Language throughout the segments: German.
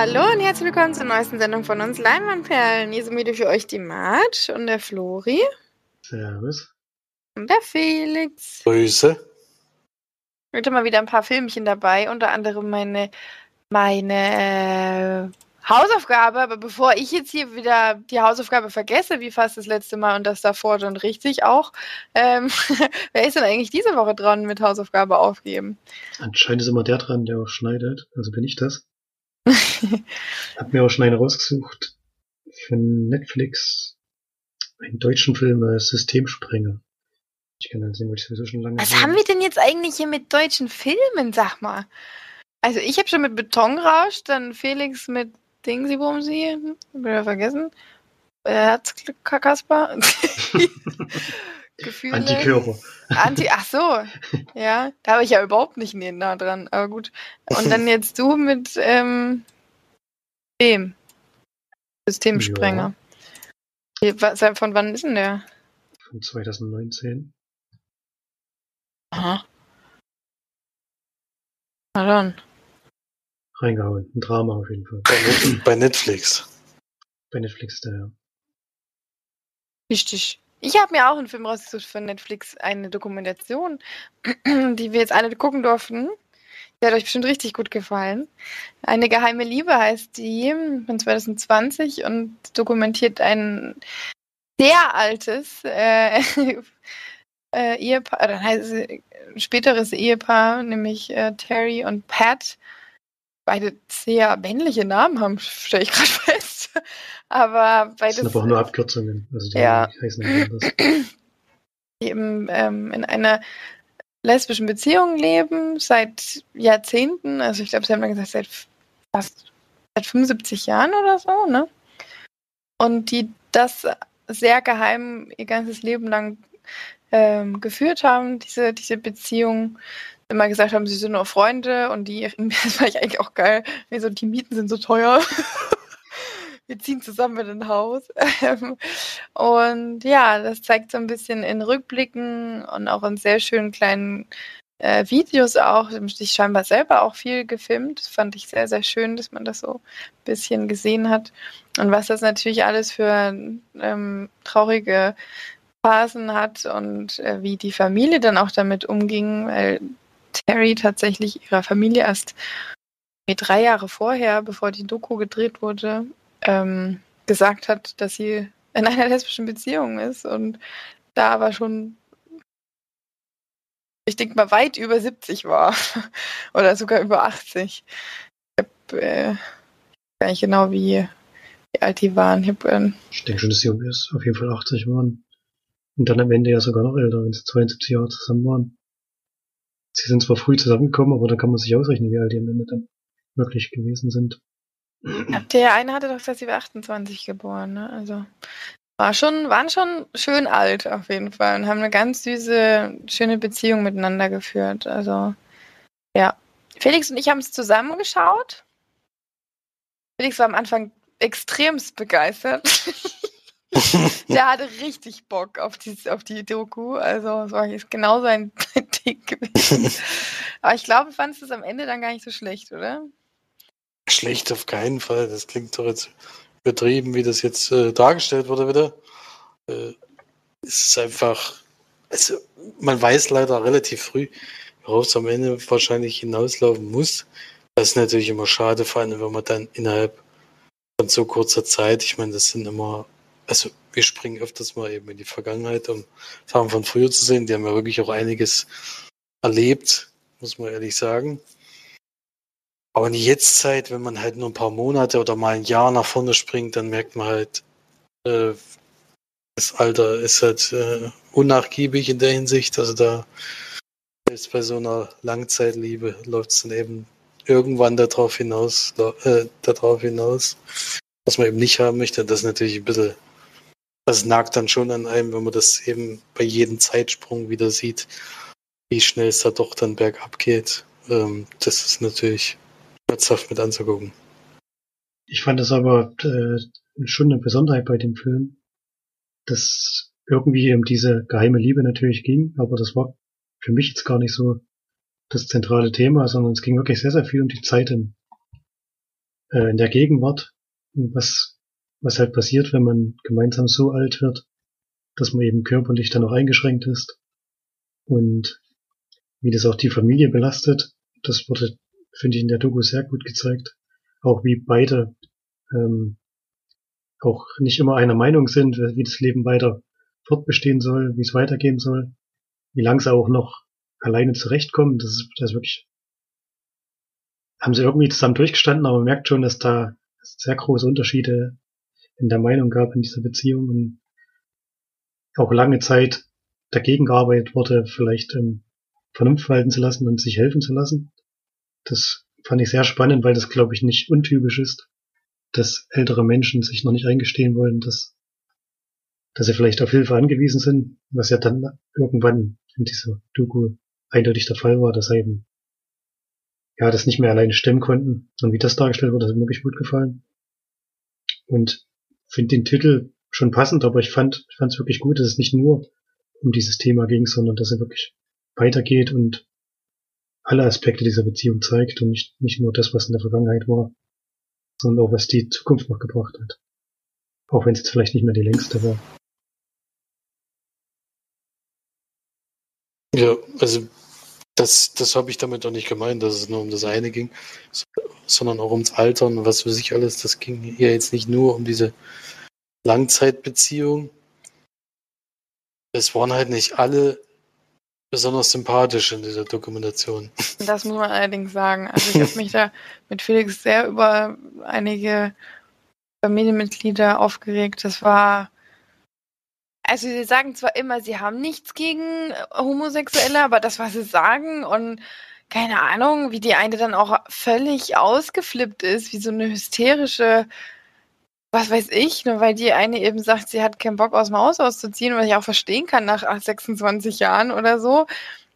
Hallo und herzlich willkommen zur neuesten Sendung von uns Leinwandperlen. Hier sind wieder für euch die Marge und der Flori. Servus. Und der Felix. Grüße. Heute mal wieder ein paar Filmchen dabei, unter anderem meine, meine äh, Hausaufgabe. Aber bevor ich jetzt hier wieder die Hausaufgabe vergesse, wie fast das letzte Mal und das davor schon richtig auch, ähm, wer ist denn eigentlich diese Woche dran mit Hausaufgabe aufgeben? Anscheinend ist immer der dran, der auch schneidet. Also bin ich das. Hab mir auch schon einen rausgesucht von Netflix. Einen deutschen Film, äh, Systemsprenger. Ich kann dann sehen, weil ich sowieso schon lange. Was haben wir denn jetzt eigentlich hier mit deutschen Filmen, sag mal? Also ich habe schon mit Betonrausch, dann Felix mit Dingsy Bumsy, wieder vergessen. Herzglück Kasper. Gefühle. Antikörper. Anti, ach so, ja, da habe ich ja überhaupt nicht nah dran, aber gut. Und dann jetzt du mit ähm, dem Systemsprenger. Ja. Von wann ist denn der? Von 2019. Aha. Na dann. Reingehauen. Ein Drama auf jeden Fall. Bei Netflix. Bei Netflix ist der, ja. Richtig. Ich habe mir auch einen Film rausgesucht von Netflix, eine Dokumentation, die wir jetzt alle gucken durften. Die hat euch bestimmt richtig gut gefallen. Eine geheime Liebe heißt die von 2020 und dokumentiert ein sehr altes äh, äh, Ehepaar, dann heißt es ein späteres Ehepaar, nämlich äh, Terry und Pat. Beide sehr männliche Namen haben, stelle ich gerade fest. Aber beides. Das sind aber auch nur Abkürzungen. Also die ja. heißen anders. Die eben ähm, in einer lesbischen Beziehung leben, seit Jahrzehnten. Also ich glaube, sie haben dann gesagt, seit fast seit 75 Jahren oder so, ne? Und die das sehr geheim ihr ganzes Leben lang ähm, geführt haben, diese, diese Beziehung. Immer gesagt haben, sie sind nur Freunde und die, das fand ich eigentlich auch geil. so, die Mieten sind so teuer. wir ziehen zusammen in ein Haus. und ja, das zeigt so ein bisschen in Rückblicken und auch in sehr schönen kleinen äh, Videos auch. Ich scheinbar selber auch viel gefilmt. Das fand ich sehr, sehr schön, dass man das so ein bisschen gesehen hat. Und was das natürlich alles für ähm, traurige Phasen hat und äh, wie die Familie dann auch damit umging, weil Terry tatsächlich ihrer Familie erst drei Jahre vorher, bevor die Doku gedreht wurde, ähm, gesagt hat, dass sie in einer lesbischen Beziehung ist und da aber schon, ich denke mal, weit über 70 war oder sogar über 80. Ich habe äh, gar nicht genau, wie, wie alt die waren. Ich, hab, äh, ich denke schon, dass sie auf jeden Fall 80 waren. Und dann am Ende ja sogar noch älter, wenn sie 72 Jahre zusammen waren. Sie sind zwar früh zusammengekommen, aber da kann man sich ausrechnen, wie alt die am Ende dann wirklich gewesen sind. Der eine hatte doch gesagt, sie war 28 geboren, ne? Also war schon, waren schon schön alt auf jeden Fall und haben eine ganz süße, schöne Beziehung miteinander geführt. Also ja. Felix und ich haben es zusammengeschaut. Felix war am Anfang extremst begeistert. Der hatte richtig Bock auf die, auf die Doku. Also es war jetzt genau sein Ding gewesen. Aber ich glaube, du fandest es am Ende dann gar nicht so schlecht, oder? Schlecht auf keinen Fall. Das klingt doch jetzt übertrieben, wie das jetzt äh, dargestellt wurde wieder. Äh, es ist einfach, also man weiß leider relativ früh, worauf es am Ende wahrscheinlich hinauslaufen muss. Das ist natürlich immer schade, vor allem wenn man dann innerhalb von so kurzer Zeit, ich meine, das sind immer, also wir springen öfters mal eben in die Vergangenheit, um Sachen von früher zu sehen. Die haben ja wirklich auch einiges erlebt, muss man ehrlich sagen. Aber in die Jetztzeit, wenn man halt nur ein paar Monate oder mal ein Jahr nach vorne springt, dann merkt man halt, äh, das Alter ist halt äh, unnachgiebig in der Hinsicht. Also da selbst bei so einer Langzeitliebe läuft es dann eben irgendwann darauf hinaus, äh, darauf hinaus, was man eben nicht haben möchte. Das ist natürlich ein bisschen, das nagt dann schon an einem, wenn man das eben bei jedem Zeitsprung wieder sieht, wie schnell es da doch dann bergab geht. Ähm, das ist natürlich schmerzhaft mit anzugucken. Ich fand das aber äh, schon eine Besonderheit bei dem Film, dass irgendwie um diese geheime Liebe natürlich ging, aber das war für mich jetzt gar nicht so das zentrale Thema, sondern es ging wirklich sehr, sehr viel um die Zeit in, äh, in der Gegenwart, was, was halt passiert, wenn man gemeinsam so alt wird, dass man eben körperlich dann auch eingeschränkt ist und wie das auch die Familie belastet. Das wurde, finde ich, in der Doku sehr gut gezeigt. Auch wie beide ähm, auch nicht immer einer Meinung sind, wie das Leben weiter fortbestehen soll, wie es weitergehen soll, wie lang sie auch noch alleine zurechtkommen. Das ist, das ist wirklich, haben sie irgendwie zusammen durchgestanden, aber man merkt schon, dass da sehr große Unterschiede in der Meinung gab in dieser Beziehung und auch lange Zeit dagegen gearbeitet wurde, vielleicht ähm, Vernunft walten zu lassen und sich helfen zu lassen. Das fand ich sehr spannend, weil das, glaube ich, nicht untypisch ist, dass ältere Menschen sich noch nicht eingestehen wollen, dass, dass sie vielleicht auf Hilfe angewiesen sind, was ja dann irgendwann in dieser Doku eindeutig der Fall war, dass sie eben ja das nicht mehr alleine stemmen konnten. Und wie das dargestellt wurde, hat mir wirklich gut gefallen. Und finde den Titel schon passend, aber ich fand ich fand es wirklich gut, dass es nicht nur um dieses Thema ging, sondern dass er wirklich weitergeht und alle Aspekte dieser Beziehung zeigt und nicht, nicht nur das, was in der Vergangenheit war, sondern auch was die Zukunft noch gebracht hat. Auch wenn es jetzt vielleicht nicht mehr die längste war. Ja, also das, das habe ich damit auch nicht gemeint, dass es nur um das eine ging, sondern auch ums Altern und was für sich alles. Das ging hier jetzt nicht nur um diese Langzeitbeziehung. Es waren halt nicht alle besonders sympathisch in dieser Dokumentation. Das muss man allerdings sagen. Also ich habe mich da mit Felix sehr über einige Familienmitglieder aufgeregt. Das war. Also sie sagen zwar immer, sie haben nichts gegen Homosexuelle, aber das, was sie sagen und keine Ahnung, wie die eine dann auch völlig ausgeflippt ist, wie so eine hysterische was weiß ich, nur weil die eine eben sagt, sie hat keinen Bock aus dem Haus auszuziehen, was ich auch verstehen kann nach 26 Jahren oder so.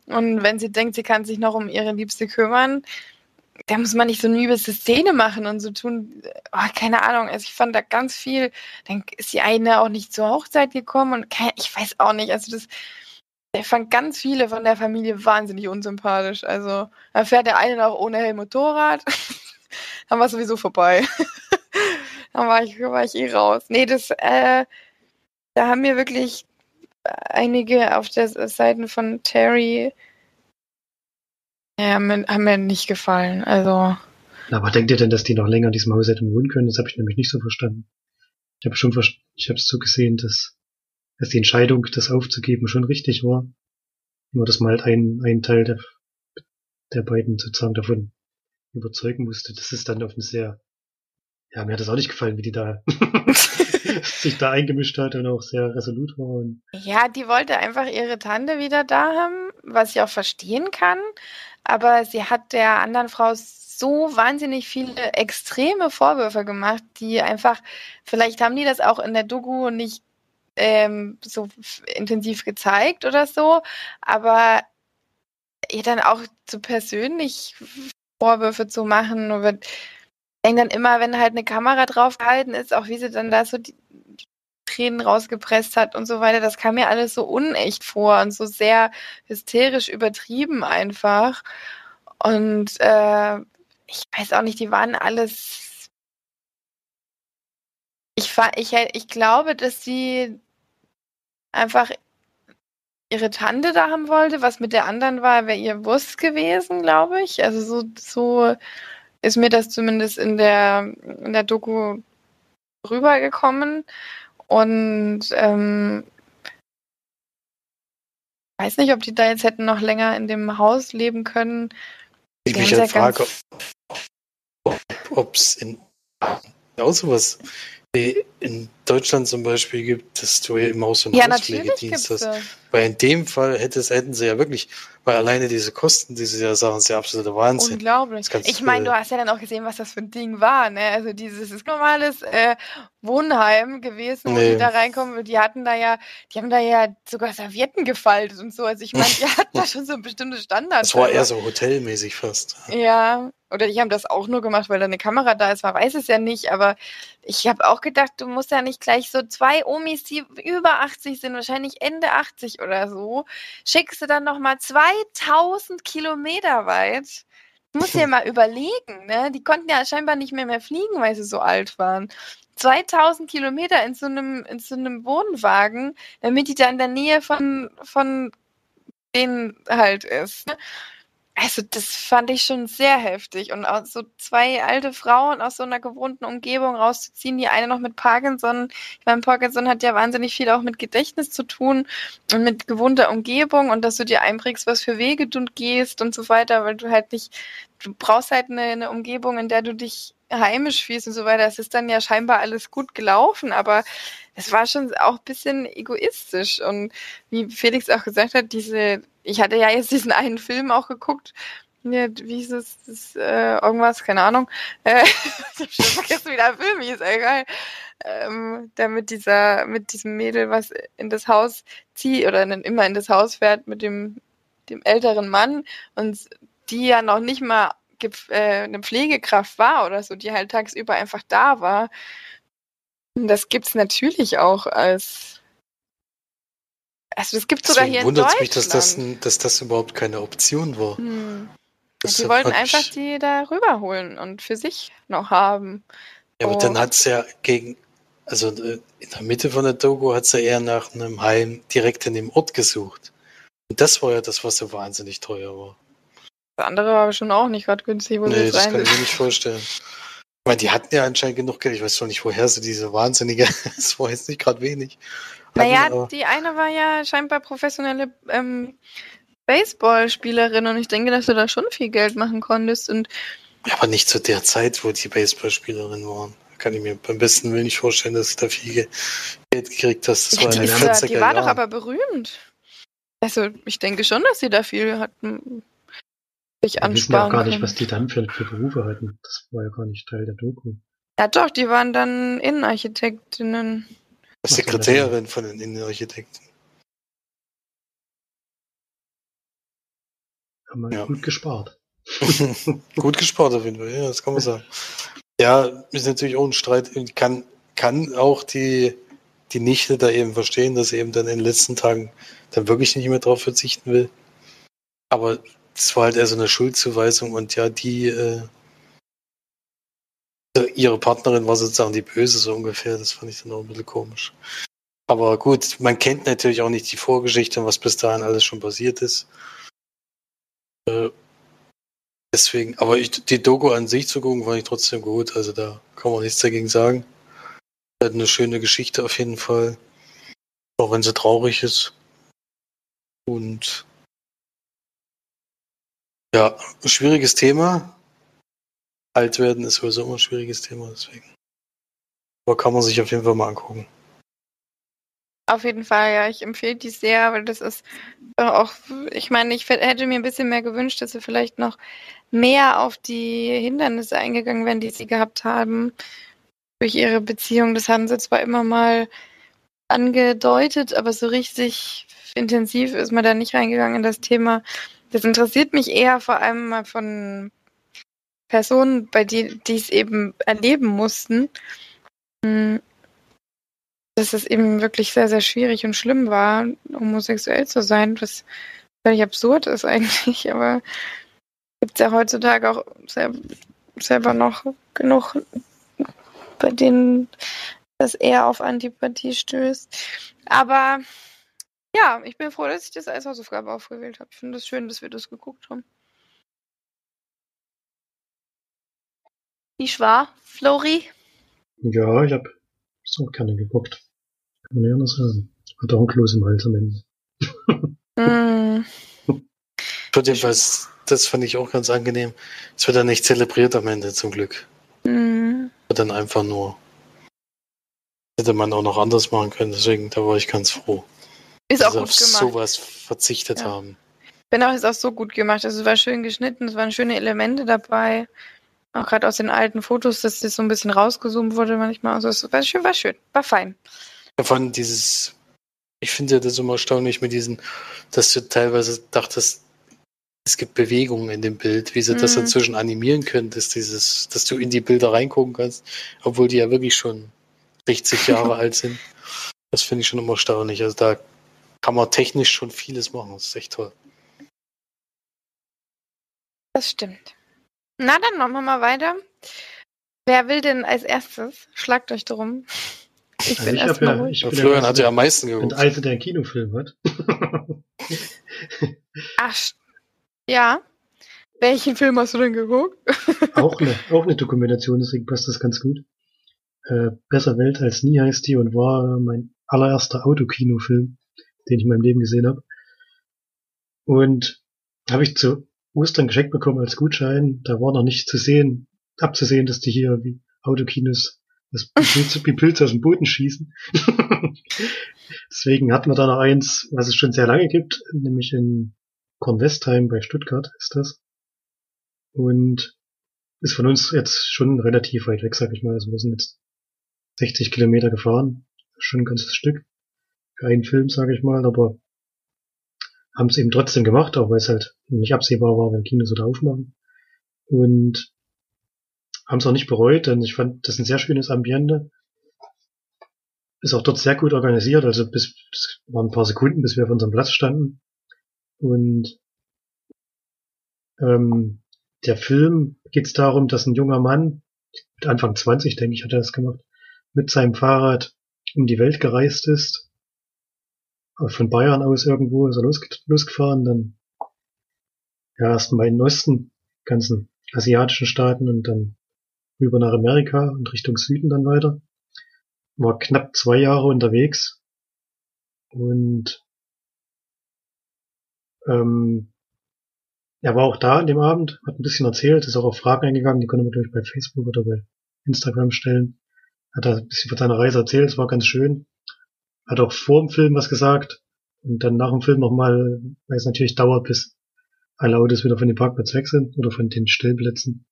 Und wenn sie denkt, sie kann sich noch um ihre Liebste kümmern, da muss man nicht so eine übelste Szene machen und so tun. Oh, keine Ahnung. Also ich fand da ganz viel. Dann ist die eine auch nicht zur Hochzeit gekommen und ich weiß auch nicht. Also das, ich fand ganz viele von der Familie wahnsinnig unsympathisch. Also da fährt der eine noch ohne Helm Motorrad. Dann war sowieso vorbei. Dann war ich, war ich eh raus. Nee, das, äh, da haben mir wirklich einige auf der Seite von Terry ja, haben, mir, haben mir nicht gefallen. Also. Aber denkt ihr denn, dass die noch länger in diesem Haus hätten wohnen können? Das habe ich nämlich nicht so verstanden. Ich habe schon, ich habe es so gesehen, dass, dass die Entscheidung, das aufzugeben, schon richtig war. Nur, dass man halt einen, einen Teil der, der beiden sozusagen davon überzeugen musste. Das ist dann auf eine sehr ja, mir hat das auch nicht gefallen, wie die da sich da eingemischt hat und auch sehr resolut war. Und ja, die wollte einfach ihre Tante wieder da haben, was ich auch verstehen kann. Aber sie hat der anderen Frau so wahnsinnig viele extreme Vorwürfe gemacht, die einfach, vielleicht haben die das auch in der Doku nicht ähm, so intensiv gezeigt oder so, aber ihr dann auch so persönlich Vorwürfe zu machen, wird denke dann immer, wenn halt eine Kamera drauf gehalten ist, auch wie sie dann da so die, die Tränen rausgepresst hat und so weiter, das kam mir alles so unecht vor und so sehr hysterisch übertrieben einfach. Und äh, ich weiß auch nicht, die waren alles. Ich, ich, ich glaube, dass sie einfach ihre Tante da haben wollte. Was mit der anderen war, wäre ihr Wurst gewesen, glaube ich. Also so, so ist mir das zumindest in der, in der Doku rübergekommen. Und ähm, weiß nicht, ob die da jetzt hätten noch länger in dem Haus leben können. Ich mich halt frage, ob es in auch sowas in Deutschland zum Beispiel gibt, dass du hier im Haus einen ja, Hauspflegedienst hast. Weil in dem Fall hätte es, hätten sie ja wirklich weil alleine diese Kosten, die sie ja sagen, ist ja absoluter Wahnsinn. Unglaublich. Ich meine, du hast ja dann auch gesehen, was das für ein Ding war. Ne? Also dieses ist normales äh, Wohnheim gewesen, nee. wo die da reinkommen. Die hatten da ja, die haben da ja sogar Servietten gefaltet und so. Also ich meine, die hatten da schon so ein bestimmtes Standard. Das war eher so hotelmäßig fast. Ja, oder die haben das auch nur gemacht, weil da eine Kamera da ist. Man weiß es ja nicht, aber ich habe auch gedacht, du musst ja nicht gleich so zwei Omis, die über 80 sind, wahrscheinlich Ende 80 oder so, schickst du dann nochmal 2000 Kilometer weit muss dir mal überlegen, ne? Die konnten ja scheinbar nicht mehr mehr fliegen, weil sie so alt waren. 2000 Kilometer in so einem, in so einem Wohnwagen, damit die da in der Nähe von, von denen halt ist. Ne? Also, das fand ich schon sehr heftig. Und auch so zwei alte Frauen aus so einer gewohnten Umgebung rauszuziehen, die eine noch mit Parkinson. Ich meine, Parkinson hat ja wahnsinnig viel auch mit Gedächtnis zu tun und mit gewohnter Umgebung und dass du dir einprägst, was für Wege du gehst und so weiter, weil du halt nicht, du brauchst halt eine, eine Umgebung, in der du dich heimisch fühlst und so weiter. Es ist dann ja scheinbar alles gut gelaufen, aber es war schon auch ein bisschen egoistisch. Und wie Felix auch gesagt hat, diese ich hatte ja jetzt diesen einen Film auch geguckt. Ja, wie hieß es? Das, äh, irgendwas, keine Ahnung. Äh, ich habe schon vergessen, wie der Film hieß, egal. Ähm, der mit dieser, mit diesem Mädel, was in das Haus zieht oder immer in das Haus fährt mit dem, dem älteren Mann und die ja noch nicht mal äh, eine Pflegekraft war oder so, die halt tagsüber einfach da war. Und das gibt's natürlich auch als also es gibt sogar hier in wundert Deutschland. mich, dass das, dass das überhaupt keine Option war. Hm. Die wollten einfach die da rüberholen und für sich noch haben. Ja, aber oh. dann hat es ja gegen, also äh, in der Mitte von der Dogo hat es ja eher nach einem Heim direkt in dem Ort gesucht. Und das war ja das, was so wahnsinnig teuer war. Das andere war schon auch nicht gerade günstig, wo nee, das kann ich mir nicht vorstellen. Ich meine, die hatten ja anscheinend genug Geld. Ich weiß doch nicht, woher sie diese wahnsinnige, das war jetzt nicht gerade wenig. Naja, aber... die eine war ja scheinbar professionelle ähm, Baseballspielerin und ich denke, dass du da schon viel Geld machen konntest. Und ja, aber nicht zu der Zeit, wo die Baseballspielerin waren. Kann ich mir beim besten Willen nicht vorstellen, dass du da viel Geld gekriegt hast. Das ja, war die, ist, ja, die war doch aber berühmt. Also ich denke schon, dass sie da viel hatten. Sich Wir wissen ja auch gar nicht, was die dann für, für Berufe hatten. Das war ja gar nicht Teil der Doku. Ja doch, die waren dann Innenarchitektinnen. Sekretärin von den Innenarchitekten. Haben wir ja. gut gespart. gut gespart auf jeden Fall, ja, das kann man sagen. Ja, ist natürlich auch ein Streit. Kann, kann auch die, die Nichte da eben verstehen, dass sie eben dann in den letzten Tagen dann wirklich nicht mehr drauf verzichten will. Aber das war halt eher so eine Schuldzuweisung und ja, die, äh, ihre Partnerin war sozusagen die Böse, so ungefähr. Das fand ich dann auch ein bisschen komisch. Aber gut, man kennt natürlich auch nicht die Vorgeschichte und was bis dahin alles schon passiert ist. Äh, deswegen, aber ich, die Doku an sich zu gucken, fand ich trotzdem gut. Also da kann man nichts dagegen sagen. Hat eine schöne Geschichte auf jeden Fall. Auch wenn sie traurig ist. Und ja, schwieriges Thema alt werden ist sowieso immer ein schwieriges Thema, deswegen. Aber kann man sich auf jeden Fall mal angucken. Auf jeden Fall, ja. Ich empfehle die sehr, weil das ist auch, ich meine, ich hätte mir ein bisschen mehr gewünscht, dass sie vielleicht noch mehr auf die Hindernisse eingegangen wären, die sie gehabt haben durch ihre Beziehung. Das haben sie zwar immer mal angedeutet, aber so richtig intensiv ist man da nicht reingegangen in das Thema. Das interessiert mich eher vor allem mal von Personen, bei denen die es eben erleben mussten, hm, dass es eben wirklich sehr, sehr schwierig und schlimm war, homosexuell zu sein, was völlig absurd ist eigentlich, aber gibt es ja heutzutage auch selber, noch genug, bei denen das eher auf Antipathie stößt. Aber ja, ich bin froh, dass ich das als Hausaufgabe aufgewählt habe. Ich finde es das schön, dass wir das geguckt haben. Wie war, Flori? Ja, ich habe so gerne geguckt. Kann man ja anders sagen. Hat auch ein Kloß im Hals am Ende. mm. Jedenfalls, das fand ich auch ganz angenehm. Es wird dann nicht zelebriert am Ende, zum Glück. Mm. Wird dann einfach nur. Hätte man auch noch anders machen können, deswegen, da war ich ganz froh. Ist auch gut auf gemacht. sowas verzichtet ja. haben. Genau, ist auch so gut gemacht. Also, es war schön geschnitten, es waren schöne Elemente dabei. Auch gerade aus den alten Fotos, dass das so ein bisschen rausgezoomt wurde manchmal. Also es war schön, war schön, war fein. Davon dieses, ich finde das immer erstaunlich mit diesen, dass du teilweise dachtest, es gibt Bewegungen in dem Bild, wie sie mhm. das inzwischen animieren können, dass dieses, dass du in die Bilder reingucken kannst, obwohl die ja wirklich schon 60 Jahre alt sind. Das finde ich schon immer erstaunlich. Also da kann man technisch schon vieles machen. Das ist echt toll. Das stimmt. Na, dann machen wir mal weiter. Wer will denn als erstes? Schlagt euch drum. Ich also bin erstmal ja, ruhig. Ich Florian hat ja am meisten geguckt. Und Alte, der einen Kinofilm hat. Ach, ja. Welchen Film hast du denn geguckt? auch, eine, auch eine Dokumentation, deswegen passt das ganz gut. Äh, Besser Welt als nie heißt die und war mein allererster Autokinofilm, den ich in meinem Leben gesehen habe. Und habe ich zu Ostern geschenkt bekommen als Gutschein. Da war noch nicht zu sehen, abzusehen, dass die hier wie Autokinos das wie Pilze aus dem Boden schießen. Deswegen hatten wir da noch eins, was es schon sehr lange gibt, nämlich in Kornwestheim bei Stuttgart ist das. Und ist von uns jetzt schon relativ weit weg, sag ich mal. Also wir sind jetzt 60 Kilometer gefahren. Schon ein ganzes Stück. Für einen Film, sage ich mal, aber haben es eben trotzdem gemacht, auch weil es halt nicht absehbar war, wenn Kinos oder aufmachen. Und haben es auch nicht bereut, denn ich fand das ein sehr schönes Ambiente. Ist auch dort sehr gut organisiert, also bis, es waren ein paar Sekunden, bis wir auf unserem Platz standen. Und ähm, der Film geht es darum, dass ein junger Mann, mit Anfang 20, denke ich, hat er das gemacht, mit seinem Fahrrad um die Welt gereist ist. Von Bayern aus irgendwo ist er losge losgefahren, dann ja erst mal in den Osten, ganzen asiatischen Staaten und dann rüber nach Amerika und Richtung Süden dann weiter. War knapp zwei Jahre unterwegs und ähm, er war auch da an dem Abend, hat ein bisschen erzählt, ist auch auf Fragen eingegangen, die konnte man durch bei Facebook oder bei Instagram stellen. Hat da ein bisschen von seiner Reise erzählt, es war ganz schön. Hat auch vor dem Film was gesagt und dann nach dem Film nochmal, weil es natürlich dauert, bis alle Autos wieder von dem Parkplatz weg sind oder von den Stellplätzen.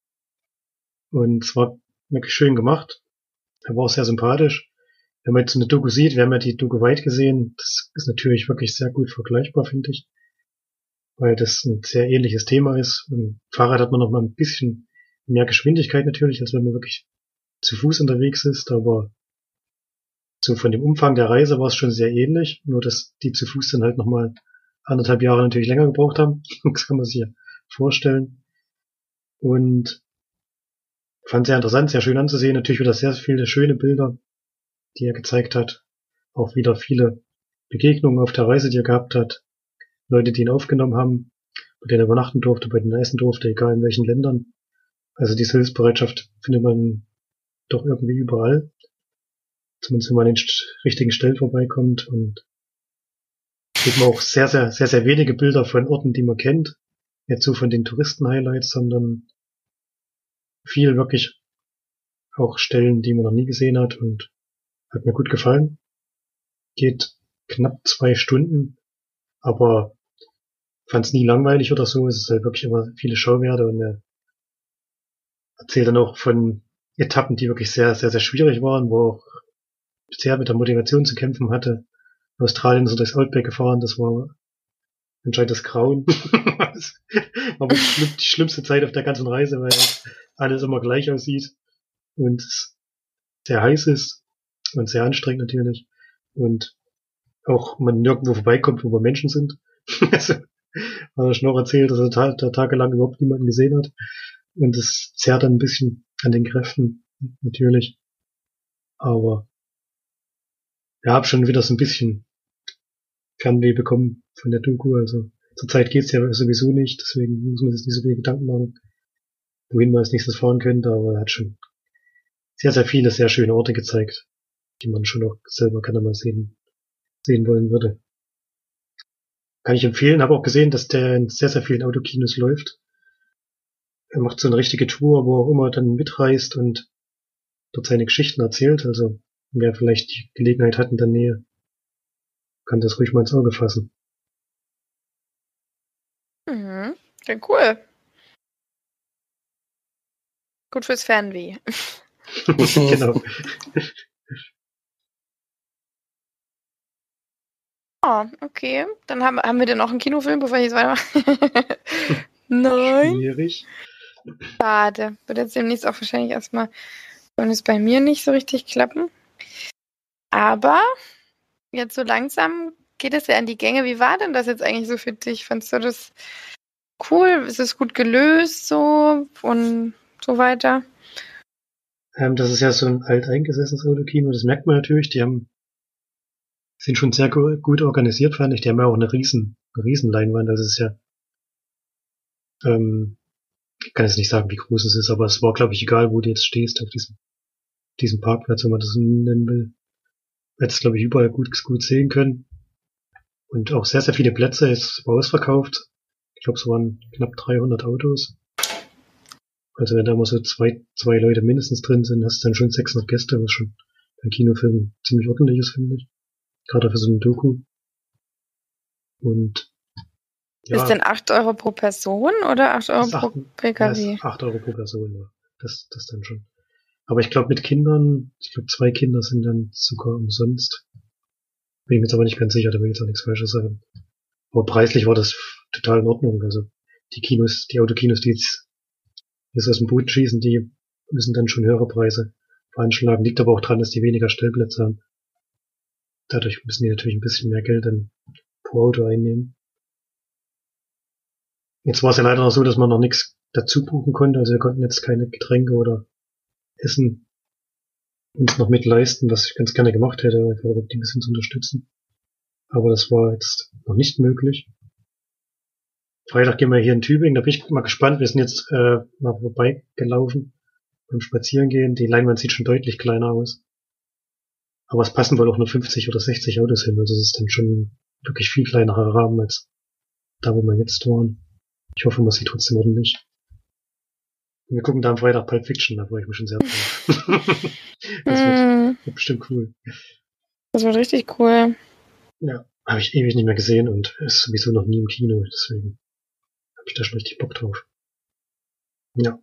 Und es war wirklich schön gemacht. Er war auch sehr sympathisch. Wenn man jetzt eine Doku sieht, wir haben ja die Doku weit gesehen, das ist natürlich wirklich sehr gut vergleichbar, finde ich weil das ein sehr ähnliches Thema ist. Im Fahrrad hat man noch mal ein bisschen mehr Geschwindigkeit natürlich, als wenn man wirklich zu Fuß unterwegs ist, aber so von dem Umfang der Reise war es schon sehr ähnlich, nur dass die zu Fuß dann halt nochmal anderthalb Jahre natürlich länger gebraucht haben. Das kann man sich ja vorstellen. Und fand sehr interessant, sehr schön anzusehen. Natürlich wieder sehr viele schöne Bilder, die er gezeigt hat. Auch wieder viele Begegnungen auf der Reise, die er gehabt hat. Leute, die ihn aufgenommen haben, bei denen er übernachten durfte, bei denen er essen durfte, egal in welchen Ländern. Also diese Hilfsbereitschaft findet man doch irgendwie überall. Zumindest wenn man an den richtigen Stellen vorbeikommt und eben auch sehr, sehr, sehr, sehr wenige Bilder von Orten, die man kennt. Jetzt so von den Touristen-Highlights, sondern viel wirklich auch Stellen, die man noch nie gesehen hat und hat mir gut gefallen. Geht knapp zwei Stunden, aber fand es nie langweilig oder so. Es ist halt wirklich immer viele Schauwerte und er erzählt dann auch von Etappen, die wirklich sehr, sehr, sehr schwierig waren, wo auch sehr mit der Motivation zu kämpfen hatte. In Australien ist er durchs Outback gefahren, das war anscheinend das Grauen. Aber die schlimmste Zeit auf der ganzen Reise, weil alles immer gleich aussieht und sehr heiß ist und sehr anstrengend natürlich und auch man nirgendwo vorbeikommt, wo wir Menschen sind. also, hat er schon noch erzählt, dass er ta da tagelang überhaupt niemanden gesehen hat. Und das zerrt dann ein bisschen an den Kräften, natürlich. Aber ja, hab schon wieder so ein bisschen Fernweh bekommen von der Doku. Also zurzeit geht's ja sowieso nicht, deswegen muss man sich nicht so viele Gedanken machen, wohin man als nächstes fahren könnte, aber er hat schon sehr, sehr viele sehr schöne Orte gezeigt, die man schon auch selber gerne mal sehen, sehen wollen würde. Kann ich empfehlen, habe auch gesehen, dass der in sehr, sehr vielen Autokinos läuft. Er macht so eine richtige Tour, wo er auch immer dann mitreist und dort seine Geschichten erzählt. Also wer vielleicht die Gelegenheit hat in der Nähe, kann das ruhig mal ins Auge fassen. Mhm, ja, cool. Gut fürs Fernweh. genau. Oh, okay. Dann haben, haben wir denn noch einen Kinofilm, bevor ich jetzt weitermache? Nein. Schwierig. Schade. Wird jetzt demnächst auch wahrscheinlich erstmal und es bei mir nicht so richtig klappen. Aber jetzt so langsam geht es ja an die Gänge. Wie war denn das jetzt eigentlich so für dich? Fandest du das cool? Ist es gut gelöst so und so weiter? Ähm, das ist ja so ein alteingesessenes Autokino, das merkt man natürlich. Die haben sind schon sehr gu gut organisiert, fand ich. Die haben ja auch eine riesen, eine riesen Leinwand. Also es ist ja, ähm, ich kann jetzt nicht sagen, wie groß es ist, aber es war, glaube ich, egal, wo du jetzt stehst, auf diesem, diesem Parkplatz, wenn man das nennen will. Hättest, glaube ich, überall gut, gut sehen können. Und auch sehr, sehr viele Plätze. Es war ausverkauft. Ich glaube, es waren knapp 300 Autos. Also wenn da mal so zwei, zwei Leute mindestens drin sind, hast du dann schon 600 Gäste, was schon beim Kinofilm ziemlich ordentlich ist, finde ich. Gerade für so ein Doku. Und ja, ist denn 8 Euro pro Person oder 8 Euro pro PKW? Ja, 8 Euro pro Person, ja. Das, das dann schon. Aber ich glaube mit Kindern, ich glaube zwei Kinder sind dann sogar umsonst. Bin ich mir jetzt aber nicht ganz sicher, da will ich jetzt auch nichts Falsches sagen. Aber preislich war das total in Ordnung. Also die Kinos, die Autokinos, die jetzt, aus dem Boot schießen, die müssen dann schon höhere Preise veranschlagen. Liegt aber auch dran, dass die weniger Stellplätze haben. Dadurch müssen die natürlich ein bisschen mehr Geld dann pro Auto einnehmen. Jetzt war es ja leider noch so, dass man noch nichts dazu buchen konnte. Also wir konnten jetzt keine Getränke oder Essen uns noch mit leisten, was ich ganz gerne gemacht hätte, einfach die ein bisschen zu unterstützen. Aber das war jetzt noch nicht möglich. Freitag gehen wir hier in Tübingen, da bin ich mal gespannt. Wir sind jetzt äh, mal vorbeigelaufen beim Spazierengehen. Die Leinwand sieht schon deutlich kleiner aus. Aber es passen wohl auch nur 50 oder 60 Autos hin. Also es ist dann schon wirklich viel kleinerer Rahmen als da, wo wir jetzt waren. Ich hoffe, man sieht trotzdem ordentlich. Wir gucken da am Freitag Pulp Fiction, da freue ich mich schon sehr drauf. das wird, mm. wird, bestimmt cool. Das wird richtig cool. Ja, habe ich ewig nicht mehr gesehen und ist sowieso noch nie im Kino, deswegen habe ich da schon richtig Bock drauf. Ja.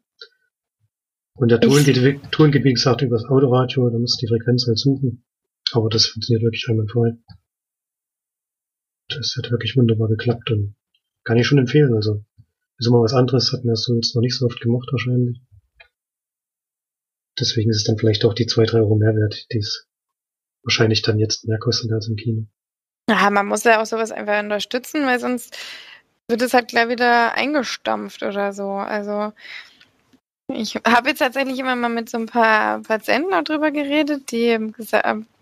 Und der Ton geht, Ton geht wie gesagt übers Autoradio, da muss die Frequenz halt suchen. Aber das funktioniert wirklich einwandfrei. Das hat wirklich wunderbar geklappt und kann ich schon empfehlen. Also, ist immer was anderes, hat mir so jetzt noch nicht so oft gemacht wahrscheinlich. Deswegen ist es dann vielleicht auch die zwei, drei Euro Mehrwert, die es wahrscheinlich dann jetzt mehr kostet als im Kino. Ja, man muss ja auch sowas einfach unterstützen, weil sonst wird es halt gleich wieder eingestampft oder so. Also ich habe jetzt tatsächlich immer mal mit so ein paar Patienten auch drüber geredet, die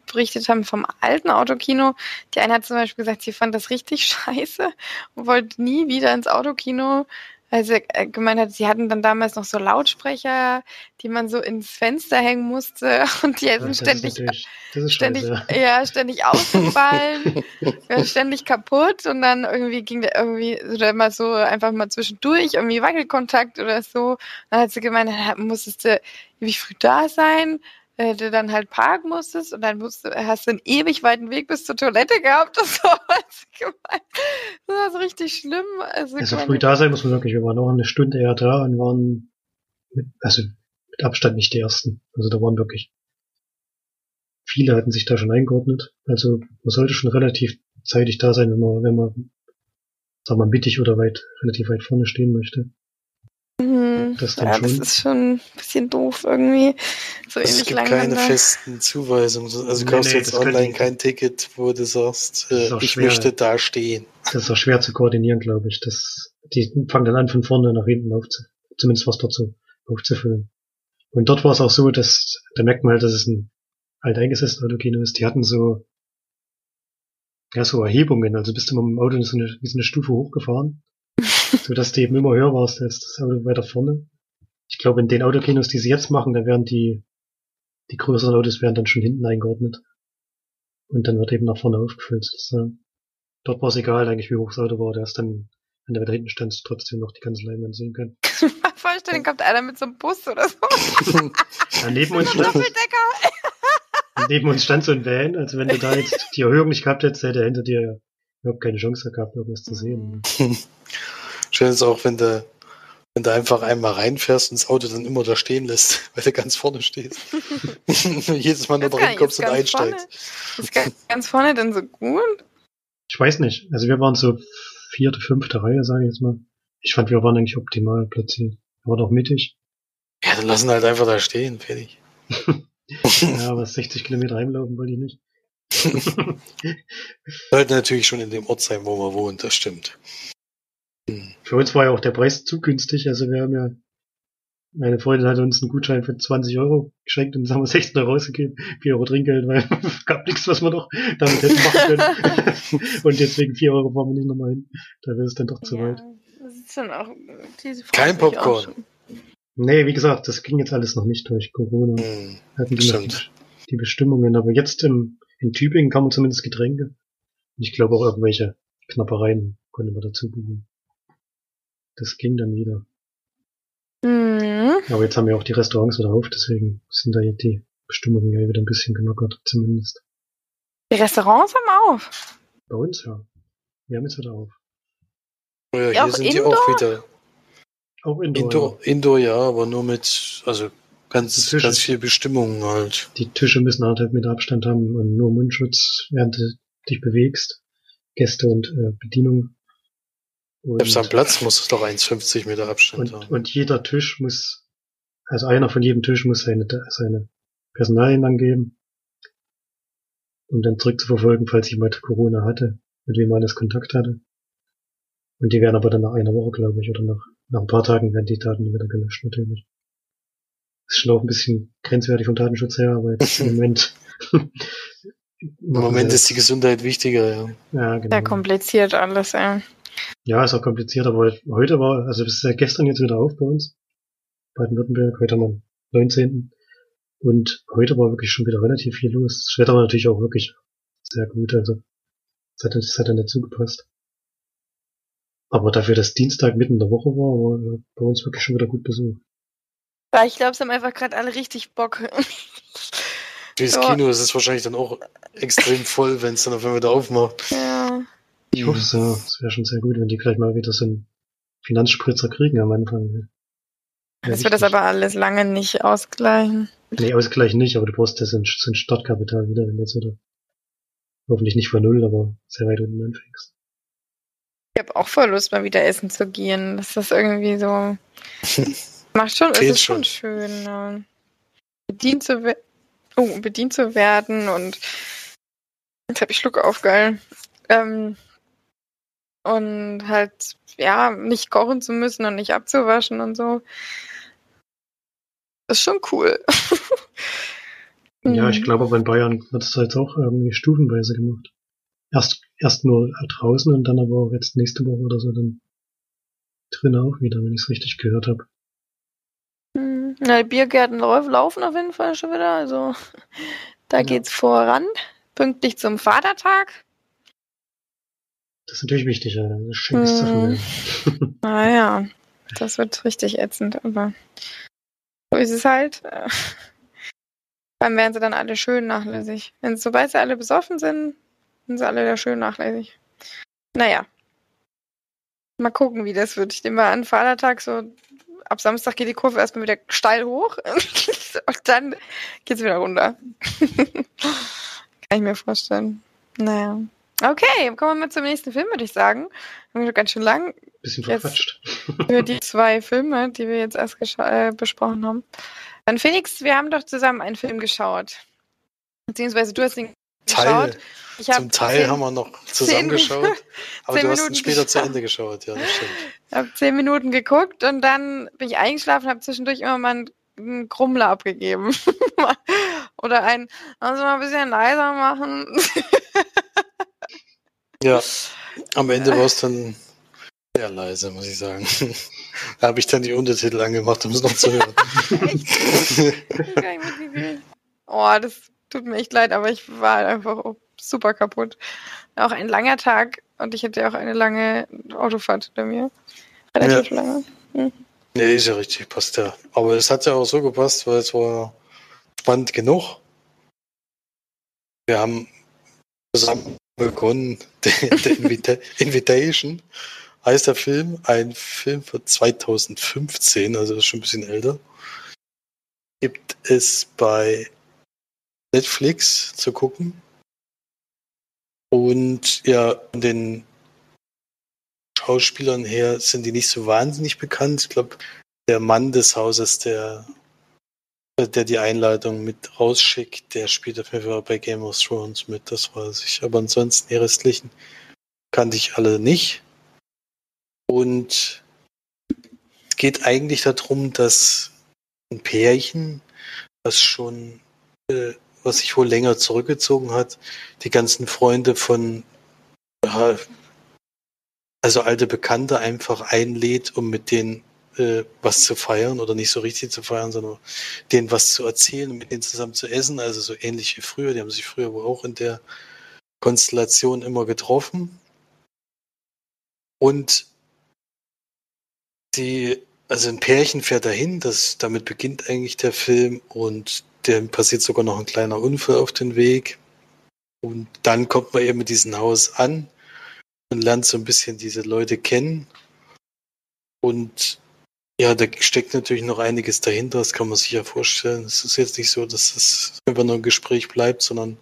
berichtet haben vom alten Autokino. Die eine hat zum Beispiel gesagt, sie fand das richtig scheiße und wollte nie wieder ins Autokino. Weil sie äh, gemeint hat, sie hatten dann damals noch so Lautsprecher, die man so ins Fenster hängen musste und die sind ständig, ständig, ja, ständig ausgefallen, ja, ständig kaputt und dann irgendwie ging der irgendwie oder mal so einfach mal zwischendurch irgendwie Wackelkontakt oder so. Dann hat sie gemeint, musstest du wie früh da sein, äh, du dann halt parken musstest und dann musst du, hast du einen ewig weiten Weg bis zur Toilette gehabt und so. Das war so richtig schlimm. Also, also früh da sein muss man wirklich, wir waren noch eine Stunde eher da und waren mit, also mit Abstand nicht die ersten. Also da waren wirklich viele hatten sich da schon eingeordnet. Also man sollte schon relativ zeitig da sein, wenn man, wenn man, sagen wir mal, mittig oder weit, relativ weit vorne stehen möchte. Mhm. Das, ja, das ist schon ein bisschen doof irgendwie. So es gibt keine da. festen Zuweisungen. Also du kaufst nee, jetzt online kein Ticket, wo du sagst, äh, ich schwer. möchte da stehen. Das ist auch schwer zu koordinieren, glaube ich. Das, die fangen dann an, von vorne nach hinten aufzu, zumindest was dort so aufzufüllen. Und dort war es auch so, dass, da merkt man halt, dass es ein alteingesessenes Autokino ist. Die hatten so, ja, so Erhebungen. Also bist du mal mit dem Auto so eine, wie so eine Stufe hochgefahren so dass du eben immer höher warst als das Auto weiter vorne. Ich glaube, in den Autokinos, die sie jetzt machen, da werden die, die größeren Autos werden dann schon hinten eingeordnet. Und dann wird eben nach vorne aufgefüllt. Das, äh, dort war es egal eigentlich, wie hoch das Auto war. Der ist dann, wenn der da hinten stand, trotzdem noch die ganze Leinwand sehen können. Vorstellen, kommt einer mit so einem Bus oder so. ja, neben uns stand, neben uns stand so ein Van. Also wenn du da jetzt die Erhöhung nicht gehabt hättest, hätte er hinter dir überhaupt keine Chance gehabt, irgendwas zu sehen. Schön ist auch, wenn du, wenn du einfach einmal reinfährst und das Auto dann immer da stehen lässt, weil du ganz vorne stehst. Jedes Mal nur da reinkommst und einsteigst. Ist ganz vorne denn so gut? Ich weiß nicht. Also wir waren so vierte, fünfte Reihe, sage ich jetzt mal. Ich fand, wir waren eigentlich optimal platziert. Wir waren auch mittig. Ja, dann lassen halt einfach da stehen, fertig. ja, aber 60 Kilometer heimlaufen wollte ich nicht. Sollte natürlich schon in dem Ort sein, wo man wohnt, das stimmt. Für uns war ja auch der Preis zu günstig. Also wir haben ja, meine Freundin hat uns einen Gutschein für 20 Euro geschenkt und dann haben wir 16 Euro rausgegeben, 4 Euro Trinkgeld, weil es gab nichts, was wir noch damit hätten machen können. und deswegen 4 Euro fahren wir nicht nochmal hin. Da wäre es dann doch zu weit. das ist dann auch diese Kein Frage auch Popcorn. Nee, wie gesagt, das ging jetzt alles noch nicht durch Corona. Hm. Hatten die noch die, Bestimmungen. Aber jetzt im, in Tübingen kann man zumindest Getränke. Und ich glaube auch irgendwelche Knappereien konnte man dazu buchen. Das ging dann wieder. Mhm. Aber jetzt haben ja auch die Restaurants wieder auf, deswegen sind da jetzt die Bestimmungen ja wieder ein bisschen gelockert, zumindest. Die Restaurants haben auf. Bei uns ja. Wir haben jetzt wieder auf. Ja, hier Ja, auch sind die Indoor? auch wieder. Auch Indoor. Indoor, Indoor ja, aber nur mit, also ganz, Tische. ganz viel Bestimmungen halt. Die Tische müssen anderthalb Meter Abstand haben und nur Mundschutz, während du dich bewegst. Gäste und äh, Bedienung. Und, Selbst am Platz muss es doch 1,50 Meter Abstand und, haben. und jeder Tisch muss, also einer von jedem Tisch muss seine, seine Personalien angeben, um dann zurückzuverfolgen, falls jemand Corona hatte, mit wem man das Kontakt hatte. Und die werden aber dann nach einer Woche, glaube ich, oder nach, nach ein paar Tagen werden die Daten wieder gelöscht, natürlich. Ist schon auch ein bisschen grenzwertig vom Datenschutz her, aber jetzt im Moment. Im Moment ist die Gesundheit wichtiger, ja. ja, genau. Sehr kompliziert alles, ey. Ja, ist auch kompliziert, aber heute war, also es ist ja gestern jetzt wieder auf bei uns. Baden-Württemberg, heute haben wir den 19. Und heute war wirklich schon wieder relativ viel los. Das Wetter war natürlich auch wirklich sehr gut, also es hat, es hat dann dazu gepasst. Aber dafür, dass Dienstag mitten in der Woche war, war bei uns wirklich schon wieder gut besucht. Ja, ich glaube, es haben einfach gerade alle richtig Bock. Fürs Ja. Kino ist es wahrscheinlich dann auch extrem voll, wenn es dann auf einmal wieder aufmacht. ja. Ich hoffe es ja, es wäre schon sehr gut, wenn die vielleicht mal wieder so einen Finanzspritzer kriegen am Anfang. Ja, Das wird das aber alles lange nicht ausgleichen. Nee, Ausgleich nicht, aber du brauchst ja so ein, so ein Startkapital wieder, wenn jetzt wieder hoffentlich nicht von null, aber sehr weit unten anfängst. Ich habe auch voll Lust, mal wieder essen zu gehen. Das ist irgendwie so. Macht schon, es ist schon schon. schön, ja. bedient zu werden. Oh, bedient zu werden und jetzt habe ich Schluck auf, geil. Ähm, und halt, ja, nicht kochen zu müssen und nicht abzuwaschen und so. Das ist schon cool. Ja, ich Mhm. glaube, aber in Bayern wird es jetzt auch irgendwie stufenweise gemacht. Erst, erst nur draußen und dann aber auch jetzt nächste Woche oder so dann drinnen auch wieder, wenn ich es richtig gehört habe. Mhm. Ja, die Biergärten lau- laufen auf jeden Fall schon wieder. Also da Ja. geht's voran. Pünktlich zum Vatertag. Das ist natürlich wichtig, ja. Das ist Schenkes zu Mhm. vermeiden. Naja, das wird richtig ätzend, aber so ist es halt. Allem werden sie dann alle schön nachlässig. Wenn sobald sie alle besoffen sind, sind sie alle wieder schön nachlässig. Naja. Mal gucken, wie das wird. Ich nehme mal an, Vatertag so ab Samstag geht die Kurve erstmal wieder steil hoch und dann geht's wieder runter. Kann ich mir vorstellen. Naja. Okay, kommen wir mal zum nächsten Film, würde ich sagen. Haben wir ganz schön lang Bisschen verquatscht. für die zwei Filme, die wir jetzt erst äh, besprochen haben. Dann Felix, wir haben doch zusammen einen Film geschaut. Beziehungsweise du hast ihn Teil, geschaut. Ich zum Teil zehn, haben wir noch zusammen zehn geschaut, aber du hast ihn Minuten später zu geschaut. Ende geschaut, ja, das stimmt. hab zehn Minuten geguckt und dann bin ich eingeschlafen, habe zwischendurch immer mal einen, einen Grummler abgegeben. Oder ein, also mal ein bisschen leiser machen. Ja, am Ende war es dann sehr leise, muss ich sagen. da habe ich dann die Untertitel angemacht, um es noch zu hören. Oh, das tut mir echt leid, aber ich war halt einfach super kaputt. Auch ein langer Tag und ich hatte auch eine lange Autofahrt hinter mir. Relativ lange. nee, ist ja richtig, passt ja. Aber es hat ja auch so gepasst, weil es war spannend genug. Wir haben zusammen begonnen, Invita Invitation heißt der Film, ein Film von 2015, also ist schon ein bisschen älter. Gibt es bei Netflix zu gucken. Und ja, von den Schauspielern her sind die nicht so wahnsinnig bekannt. Ich glaube, der Mann des Hauses, der, der die Einladung mit rausschickt, der spielt auf jeden Fall bei Game of Thrones mit, das weiß ich. Aber ansonsten die restlichen kannte ich alle nicht. Und es geht eigentlich darum, dass ein Pärchen, was schon, äh, was sich wohl länger zurückgezogen hat, die ganzen Freunde von, also alte Bekannte einfach einlädt, um mit denen äh, was zu feiern oder nicht so richtig zu feiern, sondern denen was zu erzählen und mit denen zusammen zu essen. Also so ähnlich wie früher. Die haben sich früher wohl auch in der Konstellation immer getroffen. Und die, also ein Pärchen fährt dahin, das, damit beginnt eigentlich der Film und dem passiert sogar noch ein kleiner Unfall auf den Weg. Und dann kommt man eben mit diesem Haus an und lernt so ein bisschen diese Leute kennen. Und ja, da steckt natürlich noch einiges dahinter, das kann man sich ja vorstellen. Es ist jetzt nicht so, dass es einfach nur ein Gespräch bleibt, sondern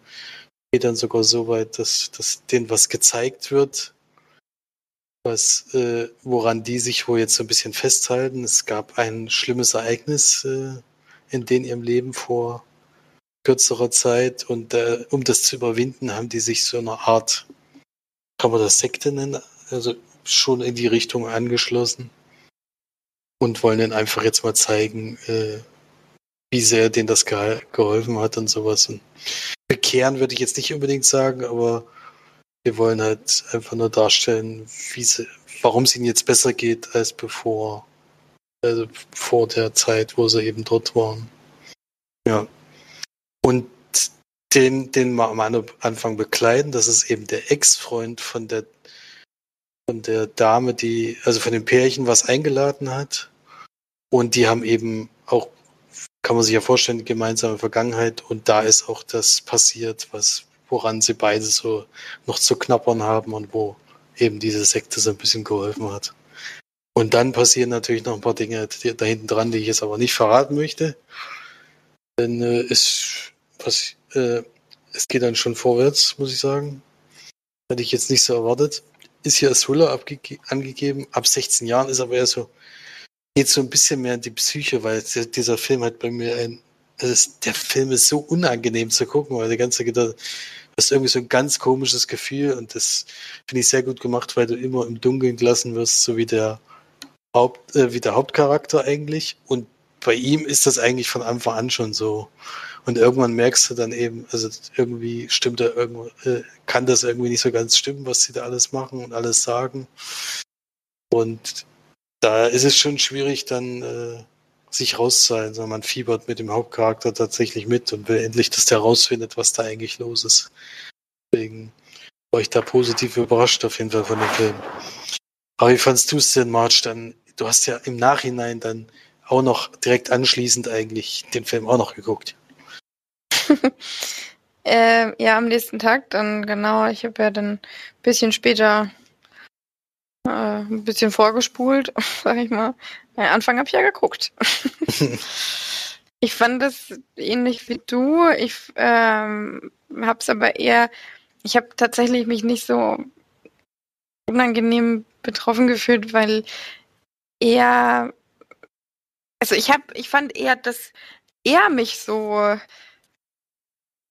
geht dann sogar so weit, dass, dass denen was gezeigt wird, was, äh, woran die sich wohl jetzt so ein bisschen festhalten. Es gab ein schlimmes Ereignis äh, in denen ihrem Leben vor kürzerer Zeit und äh, um das zu überwinden, haben die sich so eine Art, kann man das Sekte nennen, also schon in die Richtung angeschlossen und wollen dann einfach jetzt mal zeigen, äh, wie sehr denen das ge geholfen hat und sowas. Und bekehren würde ich jetzt nicht unbedingt sagen, aber wir wollen halt einfach nur darstellen, sie, warum es ihnen jetzt besser geht als bevor, also vor der Zeit, wo sie eben dort waren. Ja. Und den, den wir am Anfang bekleiden, das ist eben der Ex-Freund von der von der Dame, die, also von dem Pärchen, was eingeladen hat. Und die haben eben auch, kann man sich ja vorstellen, gemeinsame Vergangenheit. Und da ist auch das passiert, was, woran sie beide so noch zu knappern haben und wo eben diese Sekte so ein bisschen geholfen hat. Und dann passieren natürlich noch ein paar Dinge da hinten dran, die ich jetzt aber nicht verraten möchte. Denn äh, es, was, äh, es geht dann schon vorwärts, muss ich sagen. Hätte ich jetzt nicht so erwartet ist hier als Thriller angegeben. Ab 16 Jahren ist aber eher so, geht so ein bisschen mehr in die Psyche, weil dieser Film hat bei mir ein, also der Film ist so unangenehm zu gucken, weil der ganze da hast irgendwie so ein ganz komisches Gefühl und das finde ich sehr gut gemacht, weil du immer im Dunkeln gelassen wirst, so wie der Haupt, äh, wie der Hauptcharakter eigentlich. Und bei ihm ist das eigentlich von Anfang an schon so. Und irgendwann merkst du dann eben, also irgendwie stimmt da irgendwo, äh, kann das irgendwie nicht so ganz stimmen, was sie da alles machen und alles sagen. Und da ist es schon schwierig, dann äh, sich rauszuhalten, sondern man fiebert mit dem Hauptcharakter tatsächlich mit und will endlich, dass der rausfindet, was da eigentlich los ist. Deswegen war ich da positiv überrascht auf jeden Fall von dem Film. Aber wie fandst du es denn, March? Dann, du hast ja im Nachhinein dann auch noch direkt anschließend eigentlich den Film auch noch geguckt. äh, ja, am nächsten Tag dann, genau. Ich habe ja dann ein bisschen später äh, ein bisschen vorgespult, sag ich mal. Ja, Anfang habe ich ja geguckt. ich fand das ähnlich wie du. Ich ähm, habe es aber eher, ich habe tatsächlich mich nicht so unangenehm betroffen gefühlt, weil er, also ich habe, ich fand eher, dass er mich so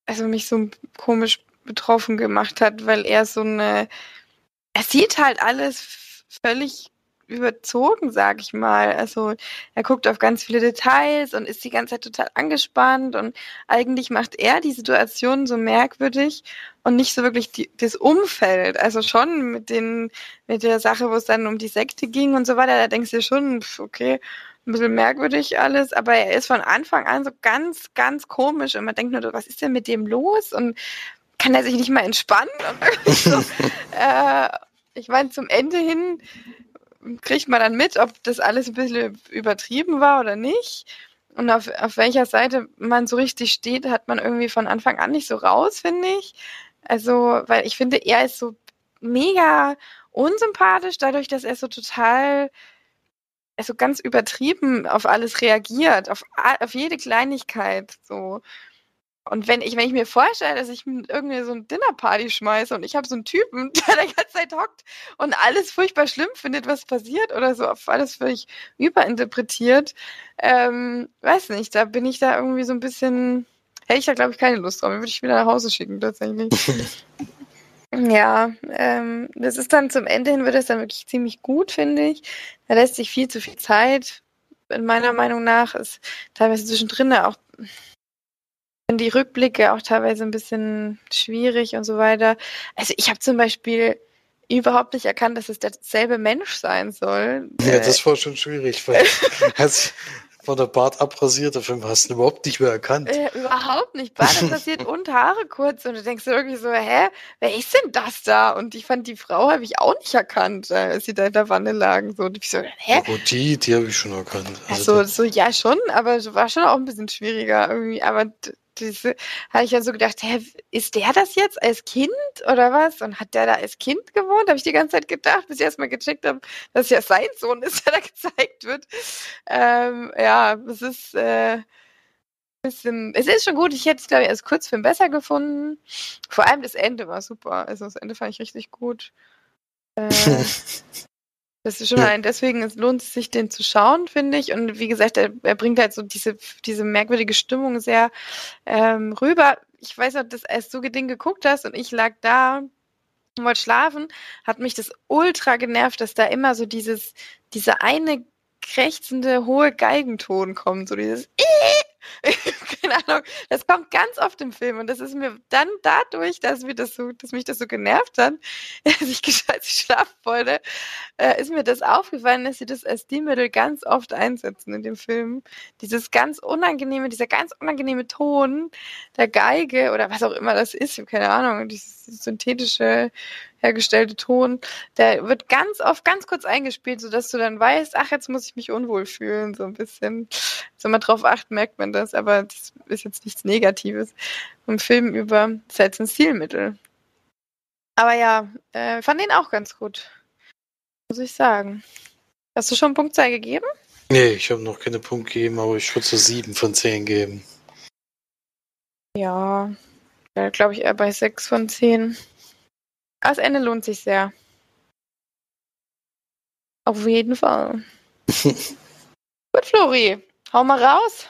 also mich so komisch betroffen gemacht hat, weil er so eine, er sieht halt alles völlig überzogen, sag ich mal. Also er guckt auf ganz viele Details und ist die ganze Zeit total angespannt und eigentlich macht er die Situation so merkwürdig und nicht so wirklich die, das Umfeld. Also schon mit den, mit der Sache, wo es dann um die Sekte ging und so weiter, da denkst du schon, okay, ein bisschen merkwürdig alles, aber er ist von Anfang an so ganz, ganz komisch und man denkt nur, was ist denn mit dem los? Und kann er sich nicht mal entspannen? so, äh, ich meine, zum Ende hin kriegt man dann mit, ob das alles ein bisschen übertrieben war oder nicht. Und auf, auf welcher Seite man so richtig steht, hat man irgendwie von Anfang an nicht so raus, finde ich. Also, weil ich finde, er ist so mega unsympathisch, dadurch, dass er so total also ganz übertrieben auf alles reagiert, auf, auf jede Kleinigkeit so. Und wenn ich, wenn ich mir vorstelle, dass ich irgendwie so eine Dinnerparty schmeiße und ich habe so einen Typen, der die ganze Zeit hockt und alles furchtbar schlimm findet, was passiert oder so, auf alles völlig überinterpretiert, ähm, weiß nicht, da bin ich da irgendwie so ein bisschen, hätte ich da glaube ich keine Lust drauf, würde ich wieder nach Hause schicken tatsächlich. Ja, ähm, das ist dann zum Ende hin wird es dann wirklich ziemlich gut, finde ich. Da lässt sich viel zu viel Zeit. In meiner Meinung nach ist teilweise zwischendrin auch die Rückblicke auch teilweise ein bisschen schwierig und so weiter. Also ich habe zum Beispiel überhaupt nicht erkannt, dass es derselbe Mensch sein soll. Ja, das war schon schwierig, weil als war der Bart abrasiert, auf hast du ihn überhaupt nicht mehr erkannt. Äh, überhaupt nicht. Bart abrasiert und Haare kurz und du denkst irgendwie so, hä, wer ist denn das da? Und ich fand die Frau habe ich auch nicht erkannt, äh, als sie da in der Wanne lagen. So, und ich so, hä? Oh, die, die habe ich schon erkannt. Also, so, so, ja schon, aber war schon auch ein bisschen schwieriger irgendwie. Aber habe ich ja so gedacht, hä, ist der das jetzt als Kind oder was? Und hat der da als Kind gewohnt? Habe ich die ganze Zeit gedacht, bis ich erstmal gecheckt habe, dass ja sein Sohn ist, der da gezeigt wird. Ähm, ja, es ist, äh, bisschen, es ist schon gut. Ich hätte es, glaube ich, als Kurzfilm besser gefunden. Vor allem das Ende war super. Also das Ende fand ich richtig gut. Äh, Das ist schon ja. ein, deswegen es lohnt es sich, den zu schauen, finde ich. Und wie gesagt, er, er, bringt halt so diese, diese merkwürdige Stimmung sehr ähm, rüber. Ich weiß noch, dass als du Ding geguckt hast und ich lag da und wollte schlafen, hat mich das ultra genervt, dass da immer so dieses, diese eine krächzende hohe Geigenton kommt, so dieses keine Ahnung, das kommt ganz oft im Film und das ist mir dann dadurch, dass, mir das so, dass mich das so genervt hat, dass ich gescheit schlafen wollte, äh, ist mir das aufgefallen, dass sie das als Stilmittel ganz oft einsetzen in dem Film. Dieses ganz unangenehme, dieser ganz unangenehme Ton der Geige oder was auch immer das ist, ich habe keine Ahnung, dieses synthetische hergestellte Ton, der wird ganz oft ganz kurz eingespielt, sodass du dann weißt, ach, jetzt muss ich mich unwohl fühlen, so ein bisschen. Wenn man drauf acht, merkt man das, aber das ist jetzt nichts Negatives. Im Film über ist jetzt ein Stilmittel. Aber ja, äh, fand ihn auch ganz gut. Muss ich sagen. Hast du schon eine Punktzahl gegeben? Nee, ich habe noch keine Punkt gegeben, aber ich würde so sieben von zehn geben. Ja, glaube ich eher bei sechs von zehn. Das Ende lohnt sich sehr. Auf jeden Fall. Gut, Flori, hau mal raus.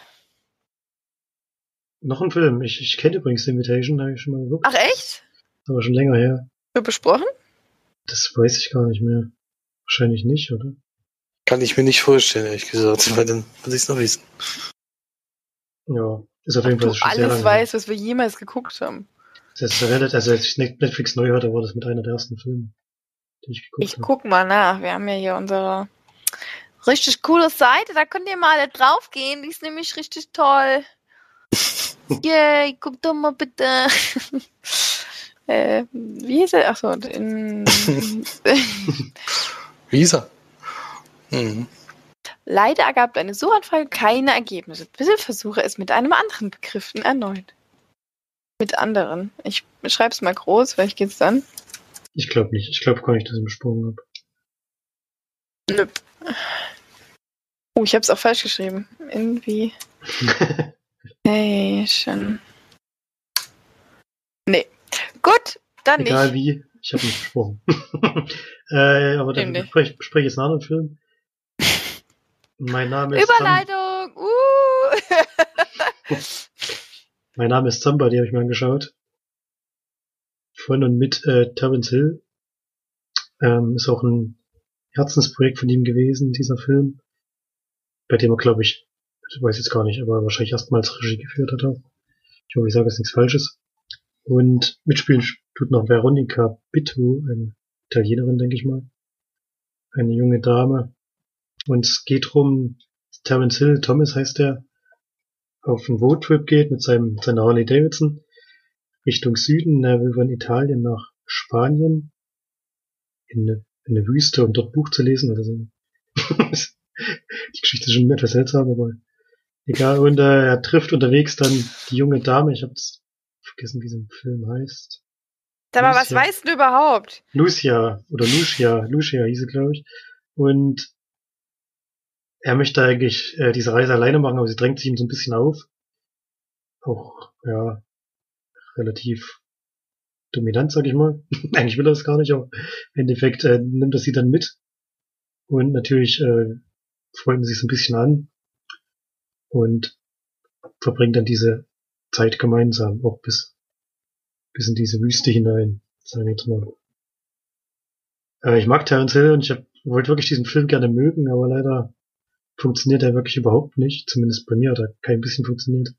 Noch ein Film. Ich, ich kenne übrigens Invitation, habe ich schon mal geguckt. Ach echt? Aber schon länger her. Wird besprochen? Das weiß ich gar nicht mehr. Wahrscheinlich nicht, oder? Kann ich mir nicht vorstellen, ehrlich gesagt, weil dann muss ich es noch wissen. Ja, ist auf jeden Fall schon sehr lange. weiß, was wir jemals geguckt haben. Das ist relativ, also als ich Netflix neu hatte, war das mit einer der ersten Filme, die ich geguckt ich habe. Ich guck mal nach. Wir haben ja hier unsere richtig coole Seite. Da könnt ihr mal draufgehen. Die ist nämlich richtig toll. Yay, guck doch mal bitte. äh, wie hieß er? Achso, in. wie hieß er? Mhm. Leider ergab deine Suchanfrage keine Ergebnisse. Bitte versuche es mit einem anderen Begriffen erneut. Mit anderen. Ich schreibe es mal groß, vielleicht geht's dann. Ich glaube nicht. Ich glaube gar nicht, dass ich besprochen habe. Nö. Oh, ich habe es auch falsch geschrieben. Irgendwie. hey, schon. Nee. Gut, dann Egal nicht. wie, ich habe nicht besprochen. äh, aber dann bespreche ich jetzt einen anderen Film. Mein Name ist. Überleitung! Uh! Mein Name ist Zamba, die habe ich mir angeschaut. Von und mit äh, Terence Hill. Ähm, ist auch ein Herzensprojekt von ihm gewesen, dieser Film. Bei dem er, glaube ich, ich weiß jetzt gar nicht, aber wahrscheinlich erstmals Regie geführt hat auch. Ich hoffe, ich sage jetzt nichts Falsches. Und mitspielen tut noch Veronica Bittu, eine Italienerin, denke ich mal. Eine junge Dame. Und es geht drum, Terence Hill, Thomas heißt der, auf einen Roadtrip geht mit seinem, seiner Harley Davidson Richtung Süden. Er will von Italien nach Spanien in eine, in eine Wüste, um dort Buch zu lesen. Also die Geschichte ist schon etwas seltsam, aber egal. Und äh, er trifft unterwegs dann die junge Dame. Ich habe vergessen, wie sie im Film heißt. Aber was weißt du überhaupt? Lucia oder Lucia, Lucia hieß sie, glaube ich. Und er möchte eigentlich äh, diese Reise alleine machen, aber sie drängt sich ihm so ein bisschen auf. Auch, ja, relativ dominant, sag ich mal. eigentlich will er das gar nicht, aber im Endeffekt äh, nimmt er sie dann mit. Und natürlich äh, freunden sie sich so ein bisschen an und verbringen dann diese Zeit gemeinsam, auch bis, bis in diese Wüste hinein. Sag ich jetzt mal. Äh, ich mag Terence Hill und ich hab, wollte wirklich diesen Film gerne mögen, aber leider funktioniert er wirklich überhaupt nicht. Zumindest bei mir hat er kein bisschen funktioniert.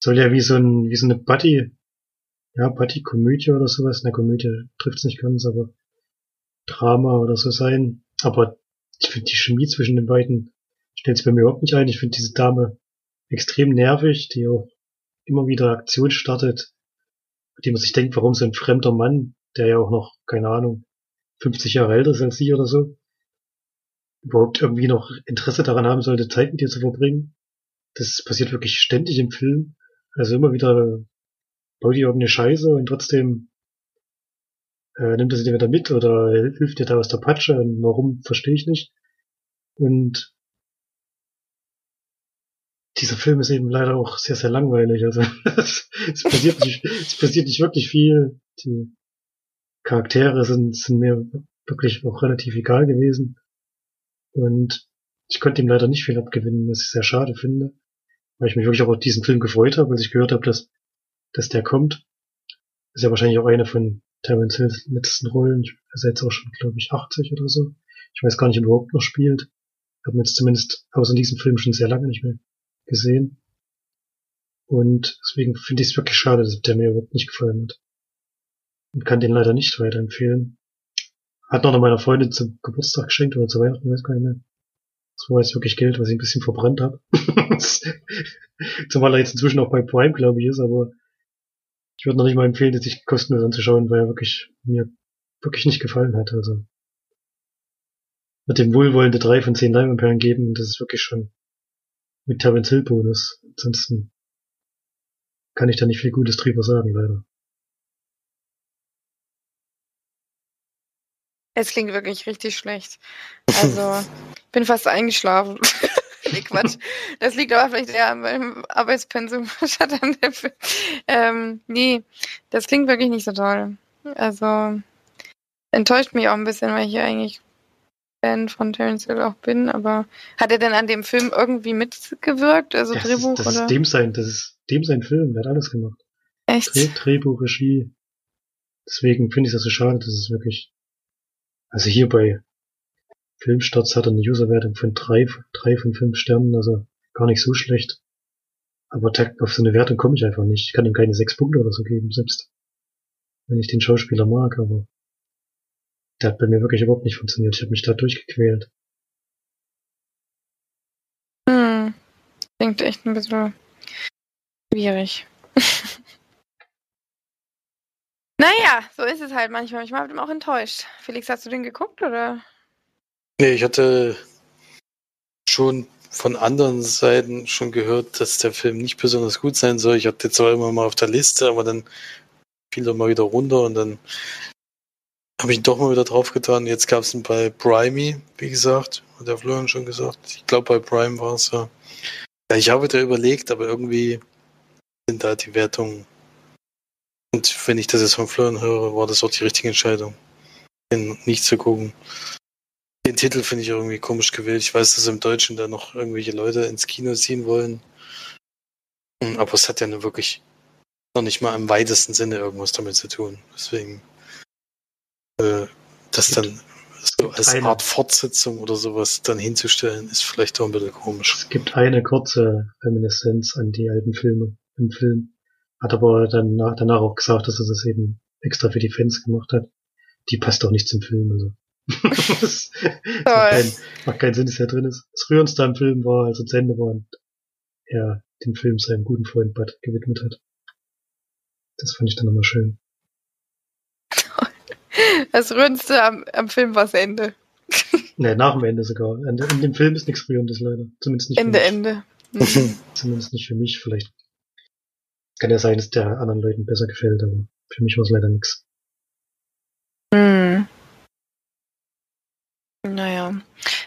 Soll ja wie so ein, wie so eine Buddy, ja, Buddy-Komödie oder sowas. Na, Komödie trifft's nicht ganz, aber Drama oder so sein. Aber ich finde die Chemie zwischen den beiden stellt sich bei mir überhaupt nicht ein. Ich finde diese Dame extrem nervig, die auch immer wieder Aktion startet, die man sich denkt, warum so ein fremder Mann, der ja auch noch, keine Ahnung, 50 Jahre älter ist als sie oder so, überhaupt irgendwie noch Interesse daran haben sollte, Zeit mit ihr zu verbringen. Das passiert wirklich ständig im Film. Also immer wieder baut die irgendeine Scheiße und trotzdem äh, nimmt er sie dir wieder mit oder hilft dir da aus der Patsche und warum, verstehe ich nicht. Und dieser Film ist eben leider auch sehr, sehr langweilig. Also es, es passiert nicht, es passiert nicht wirklich viel. Die Charaktere sind, sind mir wirklich auch relativ egal gewesen. Und ich konnte ihm leider nicht viel abgewinnen, was ich sehr schade finde. Weil ich mich wirklich auch auf diesen Film gefreut habe, als ich gehört habe, dass, dass der kommt. ist ja wahrscheinlich auch eine von Terence Hills letzten Rollen. Er ist jetzt auch schon, glaube ich, 80 oder so. Ich weiß gar nicht, ob er überhaupt noch spielt. Habe mir jetzt zumindest außer diesem Film schon sehr lange nicht mehr gesehen. Und deswegen finde ich es wirklich schade, dass der mir überhaupt nicht gefallen hat. Und kann den leider nicht weiterempfehlen. Hat noch meiner Freundin zum Geburtstag geschenkt oder zu Weihnachten, ich weiß gar nicht mehr. Das war jetzt wirklich Geld, was ich ein bisschen verbrannt habe. Zumal er jetzt inzwischen auch bei Prime, glaube ich, ist, aber ich würde noch nicht mal empfehlen, das sich kostenlos anzuschauen, weil er wirklich mir wirklich nicht gefallen hat. Also mit dem wohlwollende drei von zehn Leinwandperlen geben, das ist wirklich schon mit Terence Hill Bonus. Ansonsten kann ich da nicht viel Gutes drüber sagen, leider. Es klingt wirklich richtig schlecht. Also, bin fast eingeschlafen. nee, Quatsch. Das liegt aber vielleicht eher an meinem Arbeitspensum. ähm, nee, das klingt wirklich nicht so toll. Also, enttäuscht mich auch ein bisschen, weil ich ja eigentlich Fan von Terence Hill auch bin, aber hat er denn an dem Film irgendwie mitgewirkt? Also das Drehbuch ist, das oder? ist dem sein, das ist dem sein Film, der hat alles gemacht. Echt? Dreh, Drehbuch, Regie. Deswegen finde ich das so schade, dass es wirklich, also hier bei Filmstarts hat er eine Userwertung von drei, drei von fünf Sternen, also gar nicht so schlecht. Aber auf so eine Wertung komme ich einfach nicht. Ich kann ihm keine sechs Punkte oder so geben, selbst wenn ich den Schauspieler mag, aber der hat bei mir wirklich überhaupt nicht funktioniert. Ich habe mich da durchgequält. Hm. Klingt echt ein bisschen schwierig. naja, so ist es halt manchmal. Ich bin auch enttäuscht. Felix, hast du den geguckt oder? Nee, ich hatte schon von anderen Seiten schon gehört, dass der Film nicht besonders gut sein soll. Ich hatte zwar immer mal auf der Liste, aber dann fiel er mal wieder runter und dann habe ich ihn doch mal wieder draufgetan. Jetzt gab es ihn bei Primey, wie gesagt, hat der Florian schon gesagt. Ich glaube, bei Prime war es ja. Ja, ich habe da überlegt, aber irgendwie sind da die Wertungen. Und wenn ich das jetzt von Florian höre, war das auch die richtige Entscheidung, den nicht zu gucken. Den Titel finde ich irgendwie komisch gewählt. Ich weiß, dass im Deutschen da noch irgendwelche Leute ins Kino ziehen wollen. Aber es hat ja nur wirklich noch nicht mal im weitesten Sinne irgendwas damit zu tun. Deswegen äh, das dann so als eine, Art Fortsetzung oder sowas dann hinzustellen, ist vielleicht auch ein bisschen komisch. Es gibt eine kurze Reminiszenz an die alten Filme im Film. Hat aber dann nach, danach auch gesagt, dass er das eben extra für die Fans gemacht hat. Die passt auch nicht zum Film. Also. das macht, keinen, macht keinen Sinn, dass er drin ist. Das Rührendste am Film war, als er zu Ende war und er den Film seinem guten Freund Bud gewidmet hat. Das fand ich dann nochmal schön. Das Rührendste am, am Film war das Ende. Ne, nach dem Ende sogar. In, in dem Film ist nichts Rührendes leider. Zumindest nicht Ende, Ende. Mhm. Zumindest nicht für mich. Vielleicht kann ja sein, dass der anderen Leuten besser gefällt, aber für mich war es leider nichts. Hm. Naja.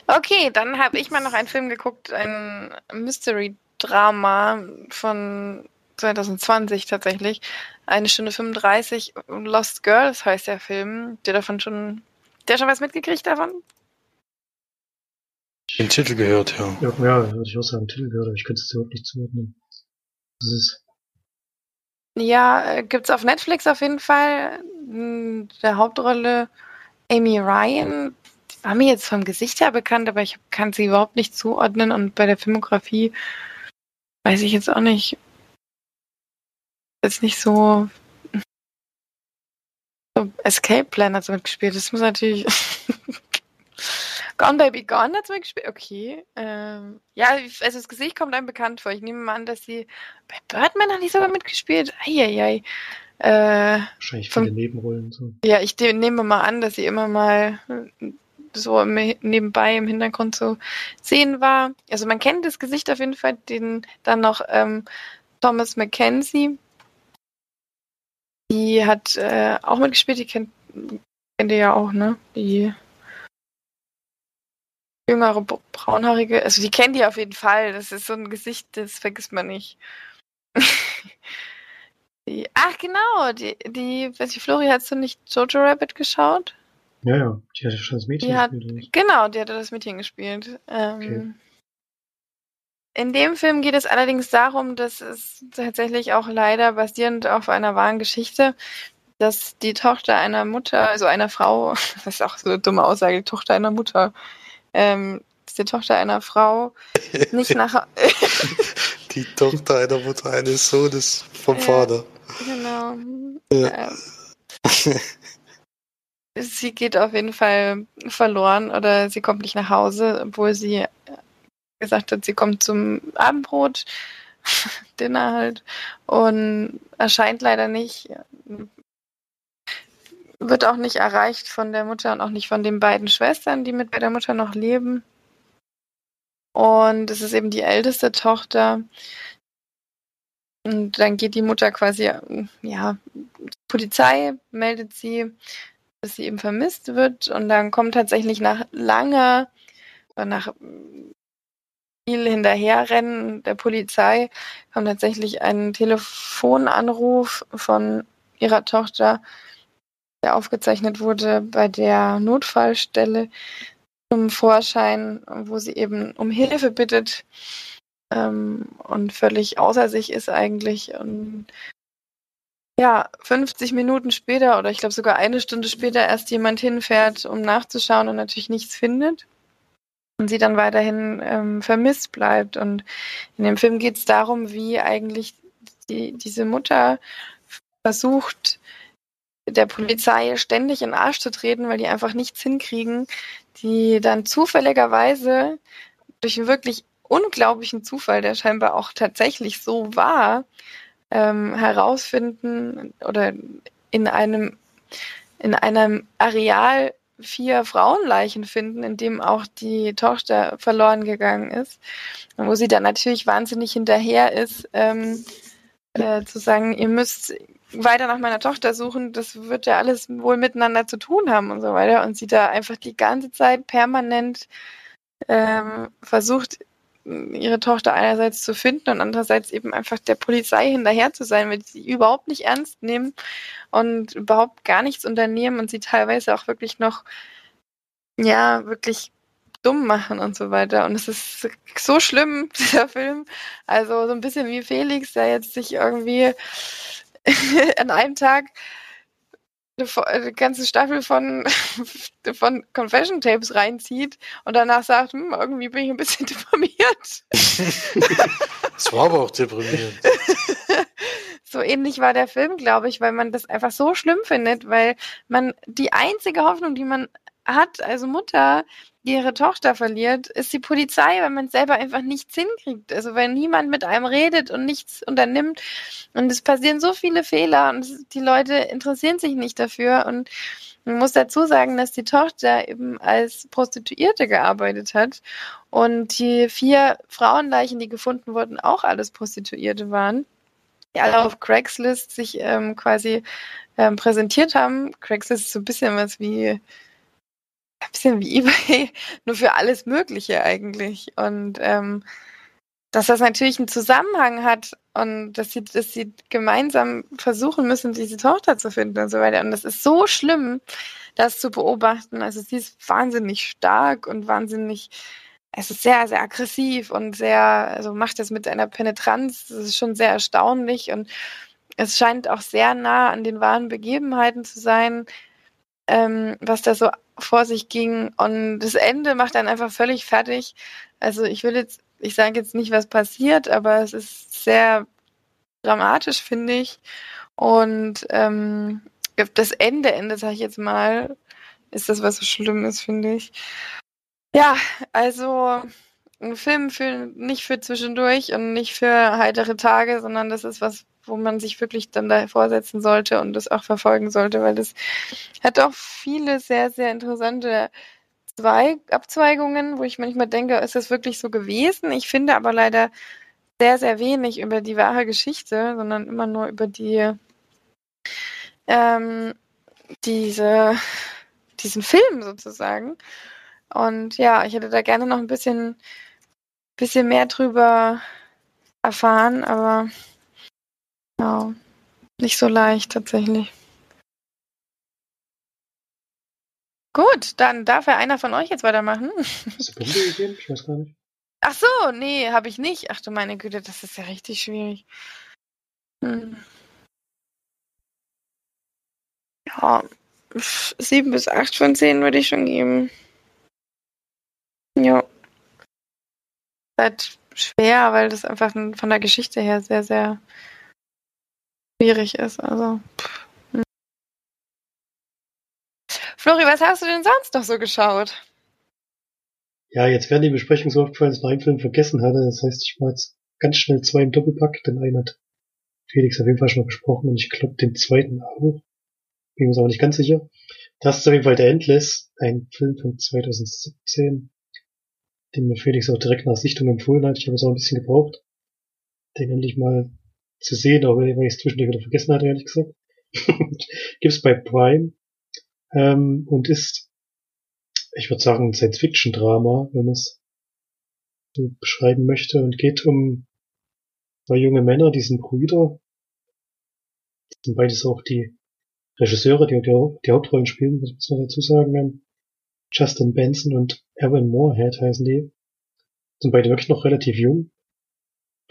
Okay, dann habe ich mal noch einen Film geguckt, ein Mystery-Drama von 2020 tatsächlich. Eine Stunde 35. Lost Girls heißt der Film. Der davon schon, der schon was mitgekriegt davon? Den Titel gehört, ja. Ja, ja würde ich auch sagen, Titel gehört, aber ich könnte es überhaupt nicht zuordnen. Das ist. Ja, äh, gibt's auf Netflix auf jeden Fall. In Der Hauptrolle Amy Ryan. Die war mir jetzt vom Gesicht her bekannt, aber ich kann sie überhaupt nicht zuordnen und bei der Filmografie weiß ich jetzt auch nicht. Jetzt nicht so. so Escape Plan hat sie mitgespielt. Das muss natürlich. Gone Baby Gone hat sie mitgespielt. Okay. Ähm, ja, also das Gesicht kommt einem bekannt vor. Ich nehme mal an, dass sie bei Birdman hat die sogar mitgespielt. Eieiei. Äh, Wahrscheinlich Vom- viele Nebenrollen. So. ja, ich nehme mal an, dass sie immer mal äh, so im, nebenbei im Hintergrund zu sehen war. Also man kennt das Gesicht auf jeden Fall, den dann noch ähm, Thomas Mackenzie. Die hat äh, auch mitgespielt, die kennt, kennt ihr ja auch, ne? Die jüngere bra- braunhaarige, also die kennt ihr auf jeden Fall. Das ist so ein Gesicht, das vergisst man nicht. die, ach genau, die, die, weiß ich, Flori, hast du nicht Jojo Rabbit geschaut? Ja, ja, die hatte schon das Mädchen Die hat- gespielt. Genau, die hatte das Mädchen gespielt. Ähm, Okay. In dem Film geht es allerdings darum, dass es tatsächlich auch leider basierend auf einer wahren Geschichte, dass die Tochter einer Mutter, also einer Frau, das ist auch so eine dumme Aussage, die Tochter einer Mutter, ähm, dass die Tochter einer Frau nicht nach, Die Tochter einer Mutter eines Sohnes vom Ja. Vater. genau, Ja. ähm, sie geht auf jeden Fall verloren oder sie kommt nicht nach Hause, obwohl sie äh, gesagt hat, sie kommt zum Abendbrot, Dinner halt, und erscheint leider nicht. Wird auch nicht erreicht von der Mutter und auch nicht von den beiden Schwestern, die mit bei der Mutter noch leben. Und es ist eben die älteste Tochter. Und dann geht die Mutter quasi, ja, Polizei meldet sie, dass sie eben vermisst wird. Und dann kommt tatsächlich nach langer, oder nach viel Hinterherrennen der Polizei, kommt tatsächlich ein Telefonanruf von ihrer Tochter, der aufgezeichnet wurde bei der Notfallstelle zum Vorschein, wo sie eben um Hilfe bittet ähm, und völlig außer sich ist eigentlich. Und ja, 50 Minuten später oder ich glaube sogar eine Stunde später erst jemand hinfährt, um nachzuschauen und natürlich nichts findet. Und sie dann weiterhin ähm, vermisst bleibt. Und in dem Film geht es darum, wie eigentlich die, diese Mutter versucht, der Polizei ständig in den Arsch zu treten, weil die einfach nichts hinkriegen, die dann zufälligerweise durch einen wirklich unglaublichen Zufall, der scheinbar auch tatsächlich so war, ähm, herausfinden oder in einem in einem Areal vier Frauenleichen finden, in dem auch die Tochter verloren gegangen ist, wo sie dann natürlich wahnsinnig hinterher ist, ähm, äh, zu sagen, ihr müsst weiter nach meiner Tochter suchen, das wird ja alles wohl miteinander zu tun haben und so weiter. Und sie da einfach die ganze Zeit permanent ähm, versucht, ihre Tochter einerseits zu finden und andererseits eben einfach der Polizei hinterher zu sein, weil sie überhaupt nicht ernst nehmen und überhaupt gar nichts unternehmen und sie teilweise auch wirklich noch, ja, wirklich dumm machen und so weiter. Und es ist so schlimm, dieser Film. Also so ein bisschen wie Felix, der jetzt sich irgendwie an einem Tag eine, ganze Staffel von, von Confession Tapes reinzieht und danach sagt, hm, irgendwie bin ich ein bisschen deprimiert. Das war aber auch deprimierend. so ähnlich war der Film, glaube ich, weil man das einfach so schlimm findet, weil man die einzige Hoffnung, die man hat als Mutter, ihre Tochter verliert, ist die Polizei, weil man selber einfach nichts hinkriegt. Also weil niemand mit einem redet und nichts unternimmt. Und es passieren so viele Fehler und die Leute interessieren sich nicht dafür. Und man muss dazu sagen, dass die Tochter eben als Prostituierte gearbeitet hat und die vier Frauenleichen, die gefunden wurden, auch alles Prostituierte waren die alle auf Craigslist sich ähm, quasi ähm, präsentiert haben. Craigslist ist so ein bisschen was wie bisschen wie eBay, nur für alles Mögliche eigentlich. Und ähm, dass das natürlich einen Zusammenhang hat und dass sie, dass sie gemeinsam versuchen müssen, diese Tochter zu finden und so weiter. Und das ist so schlimm, das zu beobachten. Also sie ist wahnsinnig stark und wahnsinnig, es ist sehr, sehr aggressiv und sehr, also macht das mit einer Penetranz, das ist schon sehr erstaunlich und es scheint auch sehr nah an den wahren Begebenheiten zu sein, ähm, was da so vor sich ging. Und das Ende macht dann einfach völlig fertig. Also ich will jetzt, ich sage jetzt nicht, was passiert, aber es ist sehr dramatisch, finde ich. Und ähm, das Ende, Ende, sage ich jetzt mal, ist das, was so schlimm ist, finde ich. Ja, also ein Film für nicht für zwischendurch und nicht für heitere Tage, sondern das ist was, wo man sich wirklich dann da vorsetzen sollte und das auch verfolgen sollte, weil das hat auch viele sehr, sehr interessante Zweig Abzweigungen, wo ich manchmal denke, ist das wirklich so gewesen? Ich finde aber leider sehr, sehr wenig über die wahre Geschichte, sondern immer nur über die ähm, diese, diesen Film sozusagen. Und ja, ich hätte da gerne noch ein bisschen, bisschen mehr drüber erfahren, aber ja, nicht so leicht tatsächlich. Gut, dann darf ja einer von euch jetzt weitermachen. Hast du Punkte gegeben? Ich weiß gar nicht. Ach so, nee, habe ich nicht. Ach du meine Güte, das ist ja richtig schwierig. Hm. Ja, sieben bis acht von zehn würde ich schon geben. Ja. Halt schwer, weil das einfach von der Geschichte her sehr, sehr schwierig ist. Also. Flori, was hast du denn sonst noch so geschaut? Ja, jetzt wäre die Besprechung so aufgefallen, dass ich noch einen Film vergessen hatte. Das heißt, ich mache jetzt ganz schnell zwei im Doppelpack. Den einen hat Felix auf jeden Fall schon mal besprochen und ich glaube den zweiten auch. Bin mir aber nicht ganz sicher. Das ist auf jeden Fall der Endless, ein Film von 2017, den mir Felix auch direkt nach Sichtung empfohlen hat. Ich habe es auch ein bisschen gebraucht, den endlich mal zu sehen, aber weil ich es zwischendurch wieder vergessen hatte, ehrlich gesagt. Gibt's bei Prime ähm, und ist, ich würde sagen, ein Science-Fiction-Drama, wenn man es so beschreiben möchte, und geht um zwei junge Männer, die sind Brüder. Das sind beides auch die Regisseure, die, die, die Hauptrollen spielen, muss man dazu sagen, Justin Benson und Evan Moorhead heißen die. Sind beide wirklich noch relativ jung.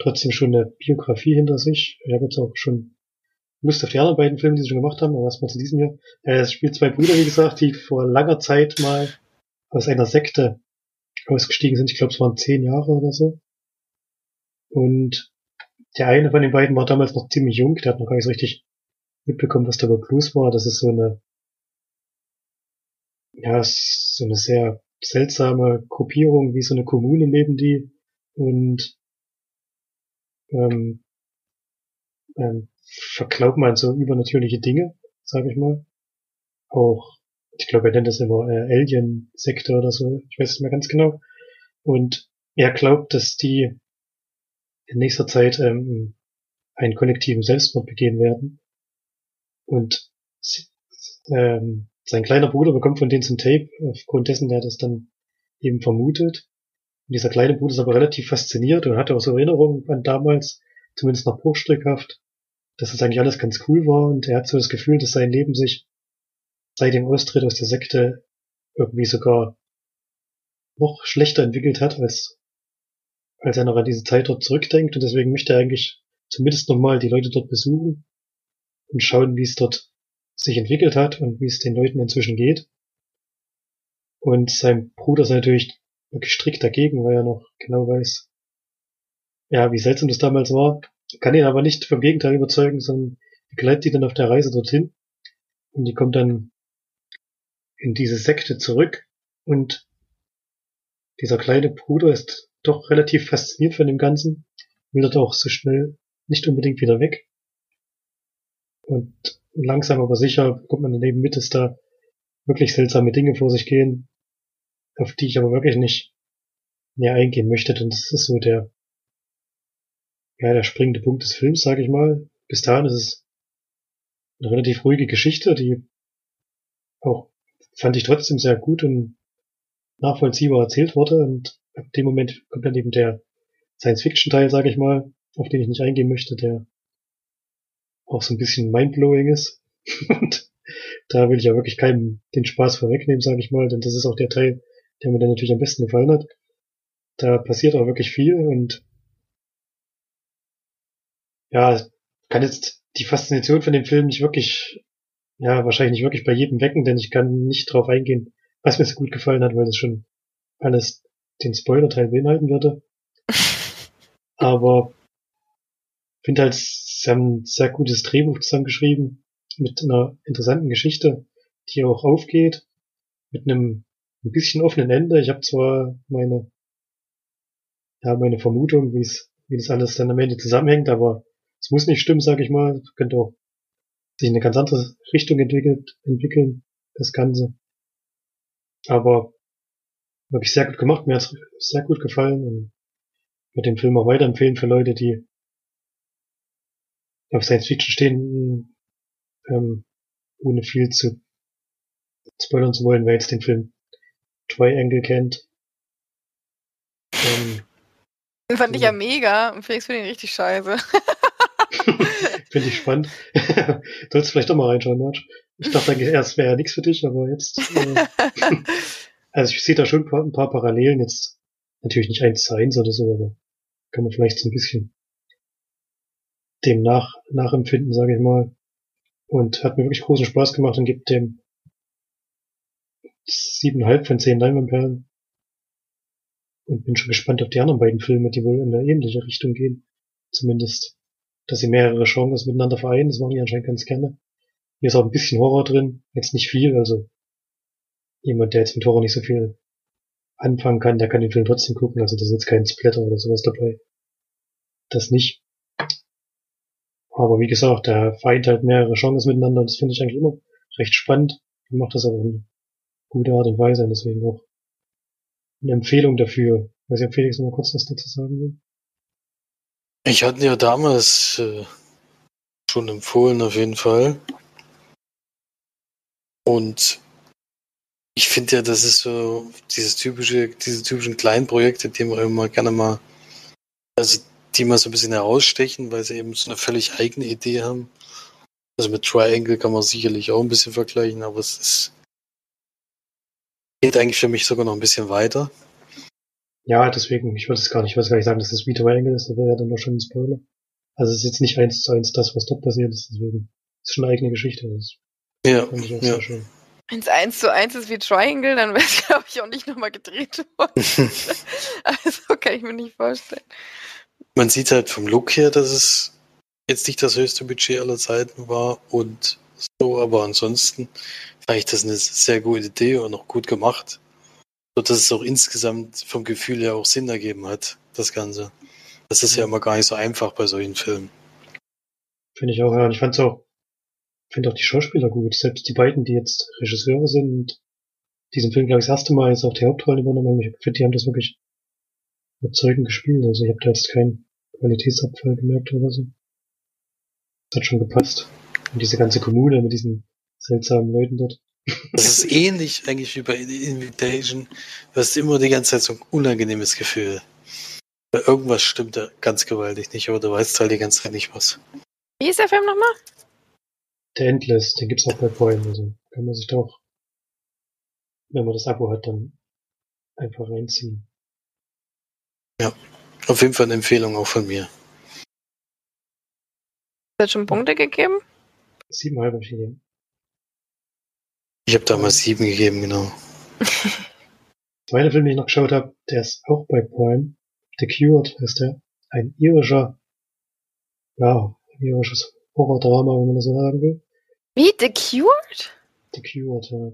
Trotzdem schon eine Biografie hinter sich. Ich habe jetzt auch schon Lust auf die anderen beiden Filme, die sie schon gemacht haben, aber erstmal zu diesem hier. Äh, es spielt zwei Brüder, wie gesagt, die vor langer Zeit mal aus einer Sekte ausgestiegen sind. Ich glaube, es waren zehn Jahre oder so. Und der eine von den beiden war damals noch ziemlich jung, der hat noch gar nicht so richtig mitbekommen, was da überhaupt los war. Das ist so eine, ja, so eine sehr seltsame Gruppierung, wie so eine Kommune neben die und ähm, ähm, verglaubt man so übernatürliche Dinge, sage ich mal. Auch, ich glaube, er nennt das immer äh, Alien-Sektor oder so, ich weiß es nicht mehr ganz genau. Und er glaubt, dass die in nächster Zeit ähm, einen kollektiven Selbstmord begehen werden. Und ähm, sein kleiner Bruder bekommt von denen zum Tape, aufgrund dessen der das dann eben vermutet. Und dieser kleine Bruder ist aber relativ fasziniert und hatte auch so Erinnerungen an damals, zumindest noch bruchstückhaft, dass das eigentlich alles ganz cool war und er hat so das Gefühl, dass sein Leben sich seit dem Austritt aus der Sekte irgendwie sogar noch schlechter entwickelt hat, als, als er noch an diese Zeit dort zurückdenkt und deswegen möchte er eigentlich zumindest nochmal die Leute dort besuchen und schauen, wie es dort sich entwickelt hat und wie es den Leuten inzwischen geht. Und sein Bruder ist natürlich wirklich strikt dagegen, weil er noch genau weiß, ja, wie seltsam das damals war. Kann ihn aber nicht vom Gegenteil überzeugen, sondern begleitet die dann auf der Reise dorthin. Und die kommt dann in diese Sekte zurück und dieser kleine Bruder ist doch relativ fasziniert von dem Ganzen, will dort auch so schnell nicht unbedingt wieder weg. Und langsam aber sicher kommt man daneben mit, dass da wirklich seltsame Dinge vor sich gehen, auf die ich aber wirklich nicht näher eingehen möchte, denn das ist so der, ja, der springende Punkt des Films, sage ich mal. Bis dahin ist es eine relativ ruhige Geschichte, die auch fand ich trotzdem sehr gut und nachvollziehbar erzählt wurde und ab dem Moment kommt dann eben der Science-Fiction-Teil, sage ich mal, auf den ich nicht eingehen möchte, der auch so ein bisschen mindblowing ist. Und da will ich ja wirklich keinen den Spaß vorwegnehmen, sage ich mal, denn das ist auch der Teil, der mir dann natürlich am besten gefallen hat. Da passiert auch wirklich viel und ja, kann jetzt die Faszination von dem Film nicht wirklich, ja, wahrscheinlich nicht wirklich bei jedem wecken, denn ich kann nicht drauf eingehen, was mir so gut gefallen hat, weil das schon alles den Spoiler-Teil beinhalten würde. Aber finde halt, sie haben ein sehr gutes Drehbuch zusammengeschrieben mit einer interessanten Geschichte, die auch aufgeht, mit einem ein bisschen offenen Ende. Ich habe zwar meine, ja, meine Vermutung, wie es, wie das alles dann am Ende zusammenhängt, aber es muss nicht stimmen, sage ich mal. Es könnte auch sich in eine ganz andere Richtung entwickelt, entwickeln, das Ganze. Aber wirklich sehr gut gemacht, mir hat es sehr gut gefallen und würde den Film auch weiterempfehlen für Leute, die auf Science Fiction stehen, ähm, ohne viel zu spoilern zu wollen, wer jetzt den Film Triangle kennt. Ähm, den fand ich ja mega und Felix findet ihn richtig scheiße. Finde ich spannend. du sollst vielleicht doch mal reinschauen, Marge. Ich dachte eigentlich erst wäre ja nichts für dich, aber jetzt. Äh, also ich sehe da schon ein paar, ein paar Parallelen jetzt. Natürlich nicht eins zu eins oder so, aber kann man vielleicht so ein bisschen dem nach, nachempfinden, sage ich mal. Und hat mir wirklich großen Spaß gemacht und gibt dem siebeneinhalb von zehn Leinwandperlen. Und bin schon gespannt auf die anderen beiden Filme, die wohl in eine ähnliche Richtung gehen. Zumindest, dass sie mehrere Genres miteinander vereinen, das machen die anscheinend ganz gerne. Hier ist auch ein bisschen Horror drin, jetzt nicht viel, also jemand, der jetzt mit Horror nicht so viel anfangen kann, der kann den Film trotzdem gucken, also da ist jetzt kein Splatter oder sowas dabei. Das nicht. Aber wie gesagt, der vereint halt mehrere Genres miteinander das finde ich eigentlich immer recht spannend und macht das aber eine gute Art und Weise und deswegen auch eine Empfehlung dafür. Weiß ich, ob Felix noch mal kurz was dazu sagen will. Ich hatte ja damals äh, schon empfohlen, auf jeden Fall. Und ich finde ja, das ist so dieses typische, diese typischen kleinen Projekte, die man immer gerne mal, also die mal so ein bisschen herausstechen, weil sie eben so eine völlig eigene Idee haben. Also mit Triangle kann man sicherlich auch ein bisschen vergleichen, aber es ist geht eigentlich für mich sogar noch ein bisschen weiter. Ja, deswegen, ich würde es gar nicht, ich würde gar nicht sagen, dass das wie Triangle ist, das wäre ja dann noch schon ein Spoiler. Also es ist jetzt nicht eins zu eins das, was dort passiert ist, deswegen. Es ist schon eine eigene Geschichte. Das ja, ja. Wenn es eins zu eins ist wie Triangle, dann wäre es, glaube ich, auch nicht nochmal gedreht worden. also kann ich mir nicht vorstellen. Man sieht halt vom Look her, dass es jetzt nicht das höchste Budget aller Zeiten war und so, aber ansonsten fand ich das eine sehr gute Idee und auch gut gemacht. So dass es auch insgesamt vom Gefühl her auch Sinn ergeben hat, das Ganze. Das ist ja immer gar nicht so einfach bei solchen Filmen. Finde ich auch, ja. Und ich fand's auch, finde auch die Schauspieler gut. Selbst die beiden, die jetzt Regisseure sind und diesen Film, glaube ich, das erste Mal jetzt auch die Hauptrolle übernommen haben. Ich finde, die haben das wirklich überzeugend gespielt. Also ich habe da jetzt keinen Qualitätsabfall gemerkt oder so. Das hat schon gepasst. Und diese ganze Kommune mit diesen seltsamen Leuten dort. Das ist ähnlich eigentlich wie bei Invitation. Du hast immer die ganze Zeit so ein unangenehmes Gefühl. Irgendwas stimmt da ganz gewaltig nicht, aber du weißt halt die ganze Zeit nicht was. Wie ist der Film nochmal? Der Endless, den gibt's auch bei Prime, also kann man sich da auch, wenn man das Abo hat, dann einfach reinziehen. Ja, auf jeden Fall eine Empfehlung auch von mir. Hat schon Punkte gegeben? Siebeneinhalb habe ich gegeben. Ich habe damals sieben gegeben, genau. Zweiter Film, den ich noch geschaut habe, der ist auch bei Prime. The Cured heißt der. Ein irischer, ja, ein irisches Horror-Drama, wenn man das so sagen will. Wie? The Cured? The Cured, ja.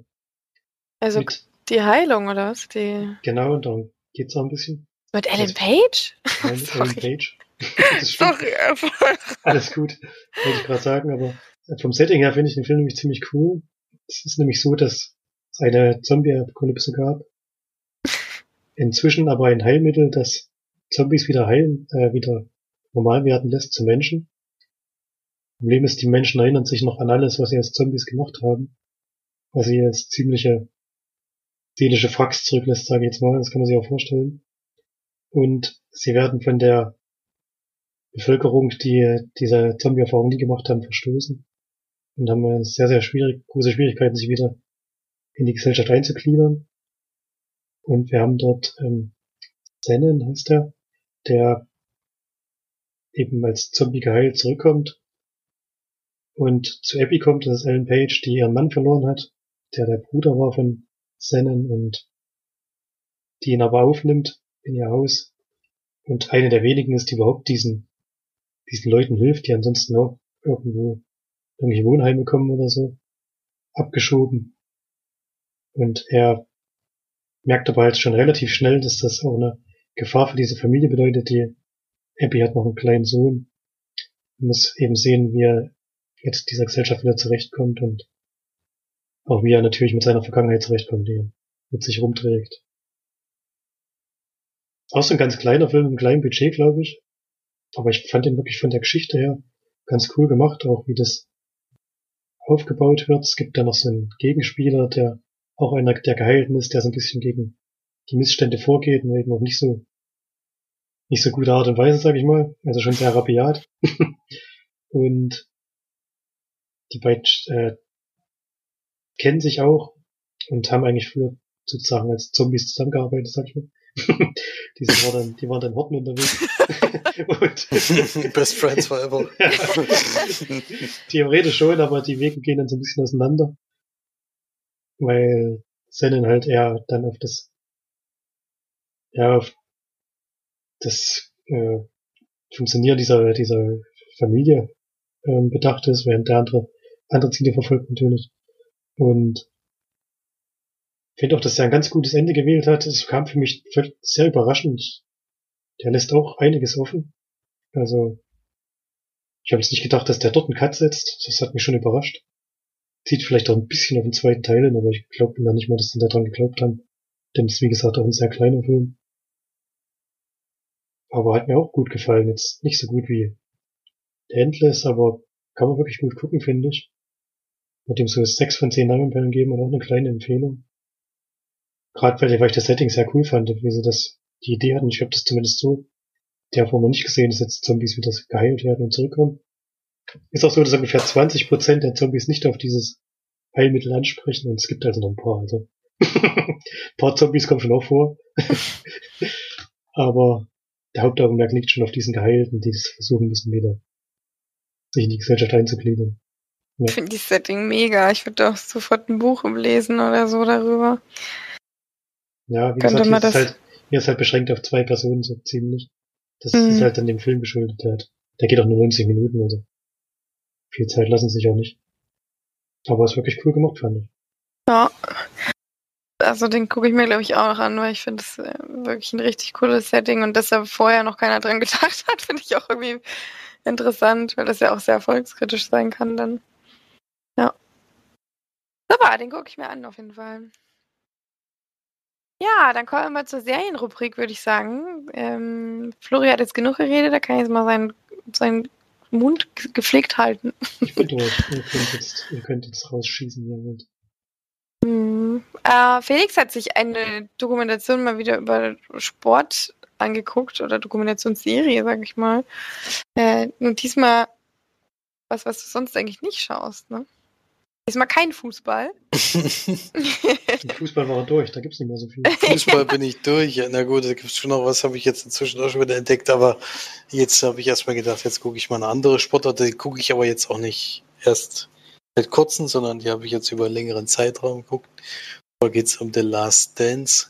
Also Mit, die Heilung, oder was? Die... Genau, und darum geht's auch ein bisschen. Mit Ellen Page? Nein, Ellen Page. Sorry, einfach. Alles gut, wollte ich gerade sagen, aber vom Setting her finde ich den Film nämlich ziemlich cool. Es ist nämlich so, dass es eine Zombie-Apokalypse gab. Inzwischen aber ein Heilmittel, das Zombies wieder heilen, äh, wieder normal werden lässt zu Menschen. Problem ist, die Menschen erinnern sich noch an alles, was sie als Zombies gemacht haben. Was sie als ziemliche seelische Fax zurücklässt, sage ich jetzt mal. Das kann man sich auch vorstellen. Und sie werden von der Bevölkerung, die diese Zombie-Erfahrung nie gemacht haben, verstoßen und haben sehr, sehr schwierig, große Schwierigkeiten, sich wieder in die Gesellschaft einzugliedern. Und wir haben dort ähm, Zennen, heißt er, der eben als Zombie geheilt zurückkommt und zu Abby kommt, das ist Ellen Page, die ihren Mann verloren hat, der der Bruder war von Zenon und die ihn aber aufnimmt in ihr Haus und eine der wenigen ist, die überhaupt diesen, diesen Leuten hilft, die ansonsten auch irgendwo irgendwelche Wohnheime kommen oder so, abgeschoben. Und er merkt aber halt schon relativ schnell, dass das auch eine Gefahr für diese Familie bedeutet. Die Abby hat noch einen kleinen Sohn. Man muss eben sehen, wie er jetzt dieser Gesellschaft wieder zurechtkommt und auch wie er natürlich mit seiner Vergangenheit zurechtkommt, die er mit sich rumträgt. Auch so ein ganz kleiner Film, ein kleinen Budget, glaube ich. Aber ich fand ihn wirklich von der Geschichte her ganz cool gemacht, auch wie das aufgebaut wird. Es gibt da noch so einen Gegenspieler, der auch einer der Geheilten ist, der so ein bisschen gegen die Missstände vorgeht und eben auch nicht so nicht so gute Art und Weise, sag ich mal. Also schon sehr rabiat. und die beiden äh, kennen sich auch und haben eigentlich früher sozusagen als Zombies zusammengearbeitet, sag ich mal. Die, sind, waren dann, die waren dann Horten unterwegs. Best Friends forever. Theoretisch schon, aber die Wege gehen dann so ein bisschen auseinander. Weil Sennen halt eher dann auf das, ja, auf das äh, Funktionieren dieser, dieser Familie ähm, bedacht ist, während der andere andere Ziele verfolgt natürlich. Und finde auch, dass er ein ganz gutes Ende gewählt hat. Es kam für mich sehr überraschend. Der lässt auch einiges offen. Also, ich habe jetzt nicht gedacht, dass der dort einen Cut setzt. Das hat mich schon überrascht. Zieht vielleicht auch ein bisschen auf den zweiten Teil hin, aber ich glaube noch nicht mal, dass die daran geglaubt haben. Denn es ist, wie gesagt, auch ein sehr kleiner Film. Aber hat mir auch gut gefallen. Jetzt nicht so gut wie Endless, aber kann man wirklich gut gucken, finde ich. Mit dem so sechs von zehn Namenperlen geben und auch eine kleine Empfehlung. Gerade weil, weil ich das Setting sehr cool fand, wie sie das, die Idee hatten. Ich habe das zumindest so, der wo man nicht gesehen, dass jetzt Zombies wieder geheilt werden und zurückkommen. Ist auch so, dass ungefähr 20% der Zombies nicht auf dieses Heilmittel ansprechen und es gibt also noch ein paar, also. ein paar Zombies kommen schon auch vor. Aber der Hauptaugenmerk liegt schon auf diesen Geheilten, die das versuchen müssen, wieder sich in die Gesellschaft einzugliedern. Ja. Ich finde das Setting mega. Ich würde auch sofort ein Buch lesen oder so darüber. Ja, wie Könnte gesagt, hier ist, halt, hier ist halt beschränkt auf zwei Personen so ziemlich. Das mhm. ist halt dann dem Film geschuldet. Hat, der geht auch nur 90 Minuten, also viel Zeit lassen sich auch nicht. Aber ist wirklich cool gemacht, fand ich. Ja. Also den gucke ich mir, glaube ich, auch noch an, weil ich finde es äh, wirklich ein richtig cooles Setting und dass da vorher noch keiner dran gedacht hat, finde ich auch irgendwie interessant, weil das ja auch sehr erfolgskritisch sein kann dann. Ja. Super, den gucke ich mir an auf jeden Fall. Ja, dann kommen wir mal zur Serienrubrik, würde ich sagen. Ähm, Flori hat jetzt genug geredet, da kann ich jetzt mal seinen, seinen Mund gepflegt halten. Ich bin durch. Ihr könnt jetzt, ihr könnt jetzt rausschießen, wollt. Hm. Äh, Felix hat sich eine Dokumentation mal wieder über Sport angeguckt oder Dokumentationsserie, sag ich mal. Äh, und diesmal was, was du sonst eigentlich nicht schaust, ne? Diesmal kein Fußball. Fußball war durch, da gibt's nicht mehr so viel. Fußball bin ich durch. Na gut, da gibt's schon noch was, habe ich jetzt inzwischen auch schon wieder entdeckt, aber jetzt habe ich erstmal gedacht, jetzt gucke ich mal eine andere Sportart, die gucke ich aber jetzt auch nicht erst seit kurzem, sondern die habe ich jetzt über einen längeren Zeitraum geguckt. Da geht's um The Last Dance.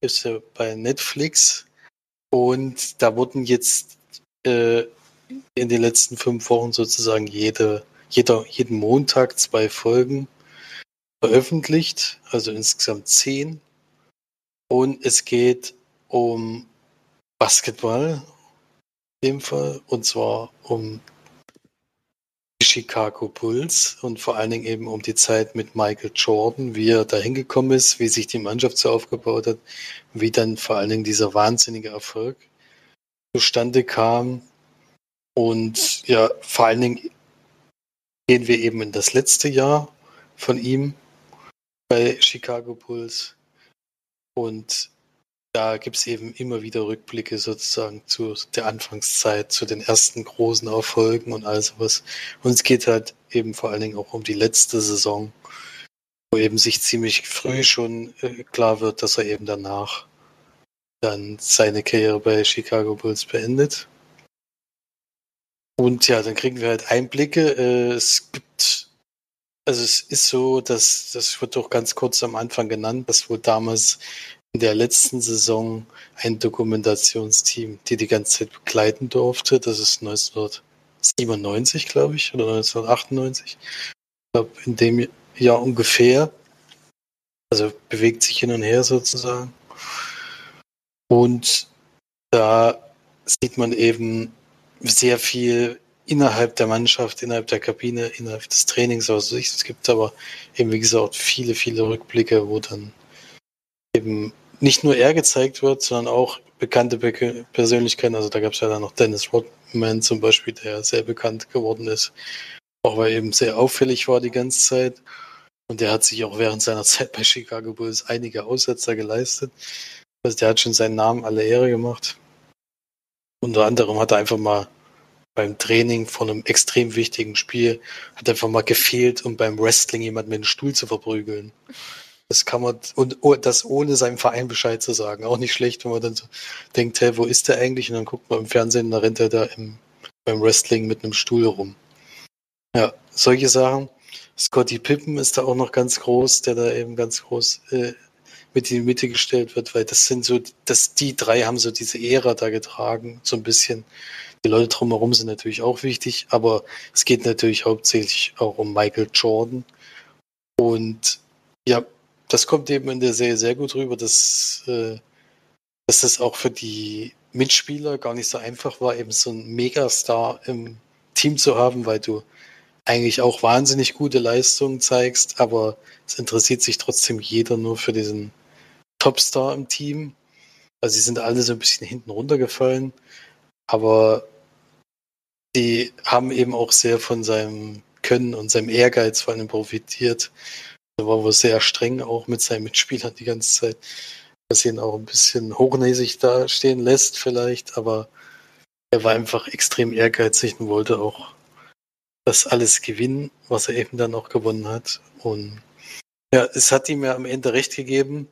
Ist ja bei Netflix. Und da wurden jetzt äh, in den letzten fünf Wochen sozusagen jede, jeder, jeden Montag zwei Folgen veröffentlicht, also insgesamt zehn. Und es geht um Basketball in dem Fall, und zwar um die Chicago Bulls und vor allen Dingen eben um die Zeit mit Michael Jordan, wie er da hingekommen ist, wie sich die Mannschaft so aufgebaut hat, wie dann vor allen Dingen dieser wahnsinnige Erfolg zustande kam und ja, vor allen Dingen gehen wir eben in das letzte Jahr von ihm bei Chicago Bulls. Und da gibt es eben immer wieder Rückblicke sozusagen zu der Anfangszeit, zu den ersten großen Erfolgen und all sowas. Und es geht halt eben vor allen Dingen auch um die letzte Saison, wo eben sich ziemlich früh schon äh, klar wird, dass er eben danach dann seine Karriere bei Chicago Bulls beendet. Und ja, dann kriegen wir halt Einblicke. Äh, es gibt, also es ist so, dass das wird doch ganz kurz am Anfang genannt, dass wohl damals in der letzten Saison ein Dokumentationsteam, die die ganze Zeit begleiten durfte. Das ist 1997, glaube ich, oder 1998. Ich glaube, in dem Jahr ungefähr. Also bewegt sich hin und her sozusagen. Und da sieht man eben sehr viel innerhalb der Mannschaft, innerhalb der Kabine, innerhalb des Trainings aus sich. Es gibt aber eben, wie gesagt, viele, viele Rückblicke, wo dann eben nicht nur er gezeigt wird, sondern auch bekannte Be Persönlichkeiten. Also da gab es ja dann noch Dennis Rodman zum Beispiel, der sehr bekannt geworden ist, auch weil er eben sehr auffällig war die ganze Zeit. Und der hat sich auch während seiner Zeit bei Chicago Bulls einige Aussetzer geleistet. Also der hat schon seinen Namen alle Ehre gemacht. Unter anderem hat er einfach mal beim Training von einem extrem wichtigen Spiel, hat einfach mal gefehlt, um beim Wrestling jemanden mit dem Stuhl zu verprügeln. Das kann man, und oh, das ohne seinem Verein Bescheid zu sagen. Auch nicht schlecht, wenn man dann so denkt, hey, wo ist der eigentlich? Und dann guckt man im Fernsehen, da rennt er da im, beim Wrestling mit einem Stuhl rum. Ja, solche Sachen. Scotty Pippen ist da auch noch ganz groß, der da eben ganz groß äh, mit in die Mitte gestellt wird, weil das sind so, dass die drei haben so diese Ära da getragen, so ein bisschen. Die Leute drumherum sind natürlich auch wichtig, aber es geht natürlich hauptsächlich auch um Michael Jordan. Und ja, das kommt eben in der Serie sehr gut rüber, dass, äh, dass das auch für die Mitspieler gar nicht so einfach war, eben so einen Megastar im Team zu haben, weil du eigentlich auch wahnsinnig gute Leistungen zeigst, aber es interessiert sich trotzdem jeder nur für diesen Topstar im Team. Also sie sind alle so ein bisschen hinten runtergefallen, aber die haben eben auch sehr von seinem Können und seinem Ehrgeiz vor allem profitiert. Er war wohl sehr streng auch mit seinen Mitspielern die ganze Zeit, was ihn auch ein bisschen hochnäsig dastehen lässt vielleicht, aber er war einfach extrem ehrgeizig und wollte auch das alles gewinnen, was er eben dann auch gewonnen hat. Und ja, es hat ihm ja am Ende recht gegeben.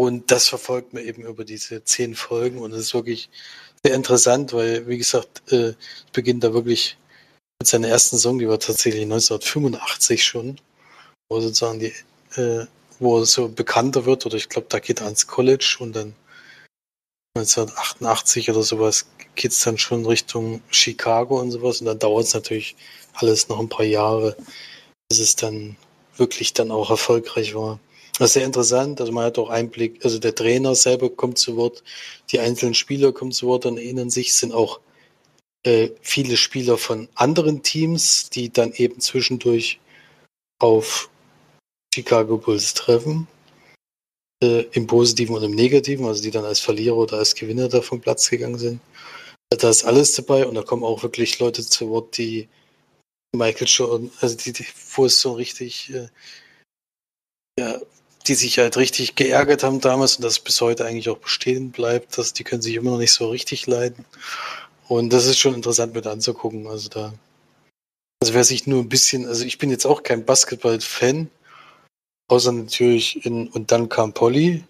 Und das verfolgt man eben über diese zehn Folgen. Und es ist wirklich sehr interessant, weil, wie gesagt, äh, beginnt da wirklich mit seiner ersten Song, die war tatsächlich 1985 schon, wo sozusagen die, äh, wo er so bekannter wird, oder ich glaube, da geht er ans College und dann 1988 oder sowas geht es dann schon Richtung Chicago und sowas. Und dann dauert es natürlich alles noch ein paar Jahre, bis es dann wirklich dann auch erfolgreich war. Das ist sehr interessant. Also man hat auch Einblick, also der Trainer selber kommt zu Wort, die einzelnen Spieler kommen zu Wort und erinnern sich, sind auch äh, viele Spieler von anderen Teams, die dann eben zwischendurch auf Chicago Bulls treffen. Äh, Im Positiven und im Negativen, also die dann als Verlierer oder als Gewinner da vom Platz gegangen sind. Da ist alles dabei und da kommen auch wirklich Leute zu Wort, die Michael Jordan, also die, die wo es so richtig äh, ja, die sich halt richtig geärgert haben damals und das bis heute eigentlich auch bestehen bleibt, dass die können sich immer noch nicht so richtig leiden. Und das ist schon interessant mit anzugucken. Also da, also wer sich nur ein bisschen, also ich bin jetzt auch kein Basketball-Fan, außer natürlich in, und dann kam Polly,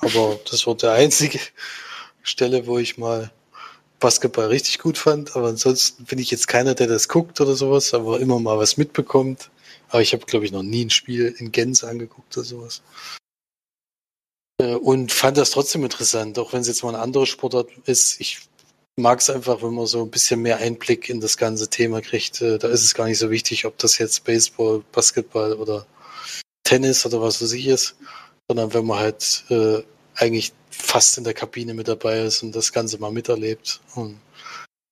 aber das war der einzige Stelle, wo ich mal Basketball richtig gut fand, aber ansonsten bin ich jetzt keiner, der das guckt oder sowas, aber immer mal was mitbekommt. Aber ich habe, glaube ich, noch nie ein Spiel in Gänze angeguckt oder sowas. Äh, und fand das trotzdem interessant, auch wenn es jetzt mal eine andere Sportart ist. Ich mag es einfach, wenn man so ein bisschen mehr Einblick in das ganze Thema kriegt. Äh, da ist es gar nicht so wichtig, ob das jetzt Baseball, Basketball oder Tennis oder was weiß ich ist, sondern wenn man halt äh, eigentlich fast in der Kabine mit dabei ist und das Ganze mal miterlebt. Und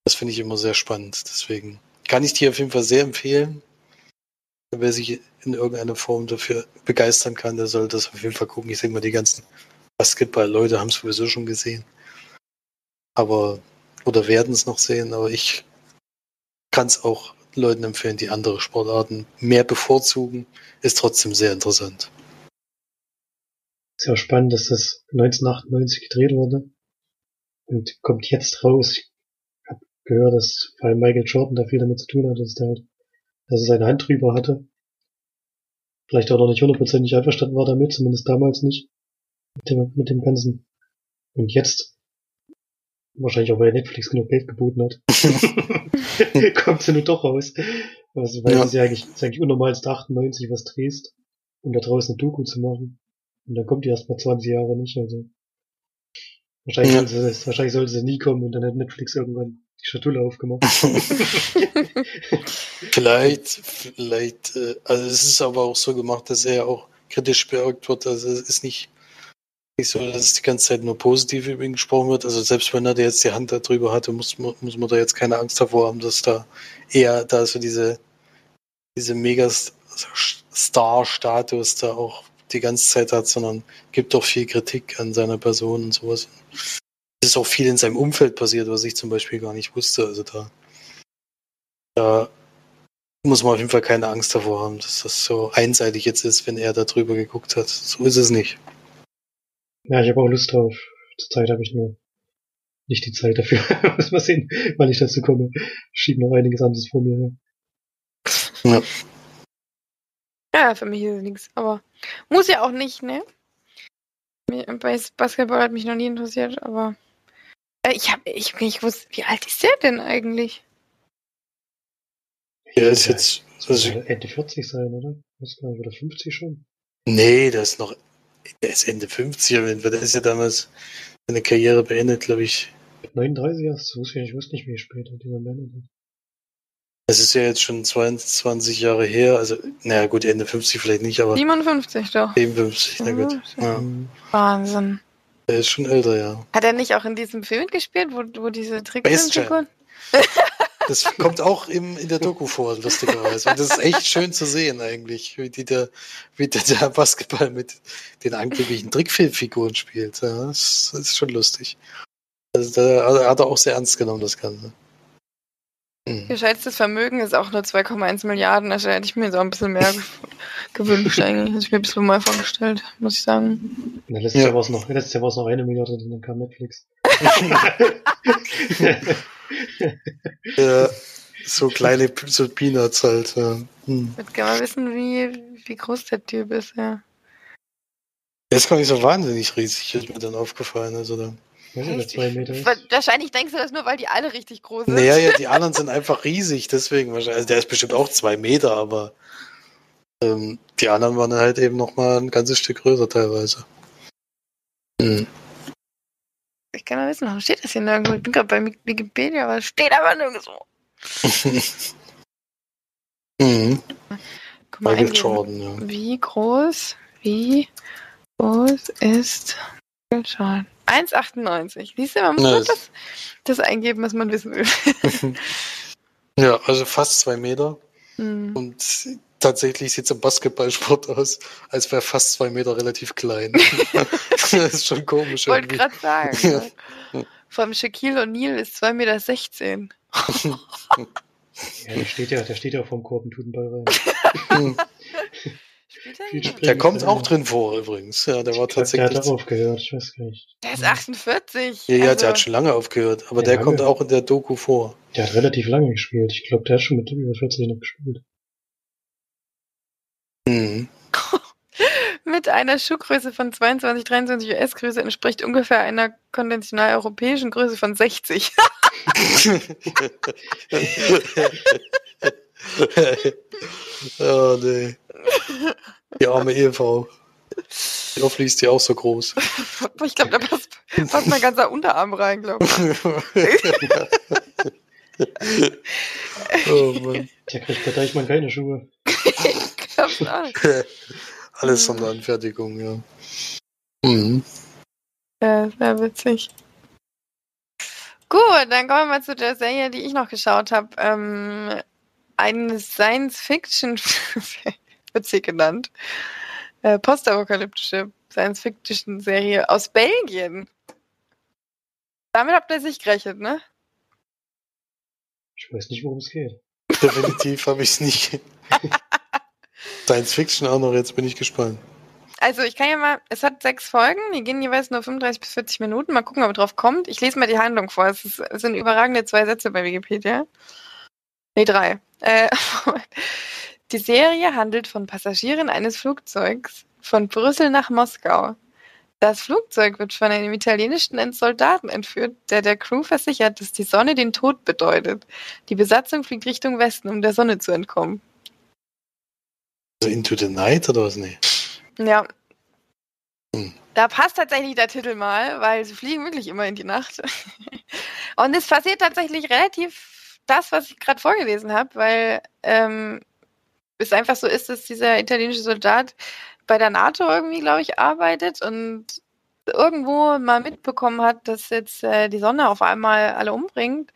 das finde ich immer sehr spannend. Deswegen kann ich dir auf jeden Fall sehr empfehlen wer sich in irgendeiner Form dafür begeistern kann, der soll das auf jeden Fall gucken. Ich denke mal, die ganzen Basketball-Leute haben es sowieso schon gesehen. Aber, oder werden es noch sehen, aber ich kann es auch Leuten empfehlen, die andere Sportarten mehr bevorzugen. Ist trotzdem sehr interessant. Sehr spannend, dass das 1998 gedreht wurde und kommt jetzt raus. Ich habe gehört, dass vor allem Michael Jordan da viel damit zu tun hat, dass der halt dass er seine Hand drüber hatte. Vielleicht auch noch nicht hundertprozentig einverstanden war damit, zumindest damals nicht. Mit dem, mit dem Ganzen. Und jetzt wahrscheinlich auch bei Netflix genug Geld geboten hat, kommt sie nur doch raus. Also, weil Ja. es ja eigentlich, ist eigentlich unnormal, dass du 98 was drehst, um da draußen eine Doku zu machen. Und dann kommt die erst mal 20 Jahre nicht, also. Wahrscheinlich, Ja. sollte sie, wahrscheinlich sollte sie nie kommen und dann hat Netflix irgendwann die Schatulle aufgemacht. Vielleicht, vielleicht, äh, also es ist aber auch so gemacht, dass er auch kritisch beäugt wird. Also es ist nicht, nicht so, dass es die ganze Zeit nur positiv über ihn gesprochen wird. Also selbst wenn er jetzt die Hand darüber hatte, muss, muss man da jetzt keine Angst davor haben, dass da eher da so diese, diese Megastar-Status da auch die ganze Zeit hat, sondern gibt auch viel Kritik an seiner Person und sowas. Es ist auch viel in seinem Umfeld passiert, was ich zum Beispiel gar nicht wusste. Also da, da muss man auf jeden Fall keine Angst davor haben, dass das so einseitig jetzt ist, wenn er da drüber geguckt hat. So ist es nicht. Ja, ich habe auch Lust drauf. Zurzeit habe ich nur nicht die Zeit dafür. Muss mal sehen, wann ich dazu komme. Ich schiebe noch einiges anderes vor mir. her. Ja, für mich ist es nichts. Aber muss ja auch nicht, ne? Bei Basketball hat mich noch nie interessiert, aber ich habe ich, ich wusste, wie alt ist der denn eigentlich? Er ist jetzt, also, Soll Ende 40 sein, oder? Gar nicht, oder 50 schon? nee, der ist noch, der ist Ende 50, aber der ist ja damals seine Karriere beendet, glaube ich. Mit 39 erst, wusste ich, ich wusste nicht, wie spät er dieser Mann ist. Das ist ja jetzt schon 22 Jahre her, also, naja, gut, Ende 50 vielleicht nicht, aber 57 doch. 57, na gut. Ja. Wahnsinn. Der ist schon älter, ja. Hat er nicht auch in diesem Film gespielt, wo, wo diese. Trickfilmfiguren? Das kommt auch im, in der Doku vor, lustigerweise. Und das ist echt schön zu sehen eigentlich, wie, die der, wie der, der Basketball mit den angeblichen Trickfilmfiguren spielt. Ja, das, das ist schon lustig. Also da hat er auch sehr ernst genommen, das Ganze. Hm. Geschätztes Vermögen ist auch nur 2,1 Milliarden. Also hätte ich mir so ein bisschen mehr ge- gewünscht eigentlich. Hätte ich mir ein bisschen mal vorgestellt, muss ich sagen. Na, letztes Ja. Jahr war es noch, letztes Jahr war es noch eine Milliarde, und dann kam Netflix. ja, so kleine, so Peanuts halt. Ja. Hm. Ich würde gerne mal wissen, wie, wie groß der Typ ist, ja. Der ist gar nicht so wahnsinnig riesig, ist mir dann aufgefallen. Also da. Weiß nicht, wer zwei Meter ist. Wahrscheinlich denkst du das nur, weil die alle richtig groß sind. Naja, ja, die anderen sind einfach riesig, deswegen wahrscheinlich. Also der ist bestimmt auch zwei Meter, aber ähm, die anderen waren halt eben noch mal ein ganzes Stück größer teilweise. Hm. Ich kann mal wissen, warum steht das hier nirgendwo? Ich bin gerade bei Wikipedia, aber es steht aber nirgendwo. mhm. Guck mal, Michael. Jordan, ja. Wie groß, wie groß ist Michael Jordan? 1,98. Siehst du, man muss nur das- das, eingeben, was man wissen will. Ja, also fast zwei Meter. Hm. Und tatsächlich sieht es im Basketballsport aus, als wäre fast zwei Meter relativ klein. das ist schon komisch. Wollte irgendwie. gerade sagen. Ja. ne? Vom Shaquille O'Neal ist 2,16 Meter. Ja, der steht ja, der steht ja vom Korb und tut einen Ball rein. Hm. Spielt er Viel nicht? Springen Der kommt auch drin vor übrigens. Ja, der war Ich glaub, Der tatsächlich. hat darauf gehört, ich weiß gar nicht. Der ist 48. Ja, ja, also, der hat schon lange aufgehört, aber Ja, der lange. kommt auch in der Doku vor. Der hat relativ lange gespielt. Ich glaube, der hat schon mit über 40 noch gespielt. Mhm. Mit einer Schuhgröße von 22, 23 US-Größe entspricht ungefähr einer konventional europäischen Größe von 60. oh, nee. Die arme Ehefrau. Die Hoffentlich ist die auch so groß. ich glaube, da passt, passt mein ganzer Unterarm rein, glaube ich. oh Mann. Der kriegt bei Deichmann keine Schuhe. Glaub schon auch. Alles Sonderanfertigung, ja. Mhm. Ja, sehr witzig. Gut, dann kommen wir mal zu der Serie, die ich noch geschaut habe. Ähm, eine Science-Fiction, wird sie genannt, äh, postapokalyptische Science-Fiction-Serie aus Belgien. Damit habt ihr sich gerechnet, ne? Ich weiß nicht, worum es geht. Definitiv habe ich es nicht. Science Fiction auch noch, jetzt bin ich gespannt. Also ich kann ja mal, es hat sechs Folgen, die gehen jeweils nur 35 bis 40 Minuten. Mal gucken, ob drauf kommt. Ich lese mal die Handlung vor. Es, ist, es sind überragende zwei Sätze bei Wikipedia. Nee, drei. Äh, die Serie handelt von Passagieren eines Flugzeugs von Brüssel nach Moskau. Das Flugzeug wird von einem italienischen Soldaten entführt, der der Crew versichert, dass die Sonne den Tod bedeutet. Die Besatzung fliegt Richtung Westen, um der Sonne zu entkommen. Also Into the Night oder was? Nee. Ja. Hm. Da passt tatsächlich der Titel mal, weil sie fliegen wirklich immer in die Nacht. Und es passiert tatsächlich relativ das, was ich gerade vorgelesen habe, weil ähm, es einfach so ist, dass dieser italienische Soldat bei der NATO irgendwie, glaube ich, arbeitet und irgendwo mal mitbekommen hat, dass jetzt äh, die Sonne auf einmal alle umbringt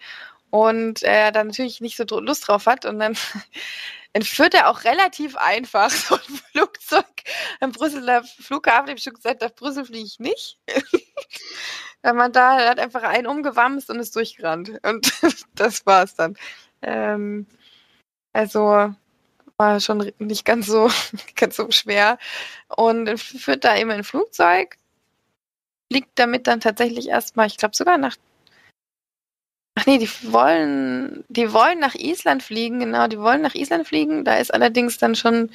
und er dann natürlich nicht so Lust drauf hat und dann entführt er auch relativ einfach so ein Flugzeug am Brüsseler Flughafen. Ich habe schon gesagt, nach Brüssel fliege ich nicht. Wenn man da hat einfach einen umgewamst und ist durchgerannt. Und das war's dann. Ähm, also war schon nicht ganz so, ganz so schwer. Und führt da eben ein Flugzeug, fliegt damit dann tatsächlich erstmal, ich glaube sogar nach. Ach nee, die wollen, die wollen nach Island fliegen, genau, die wollen nach Island fliegen. Da ist allerdings dann schon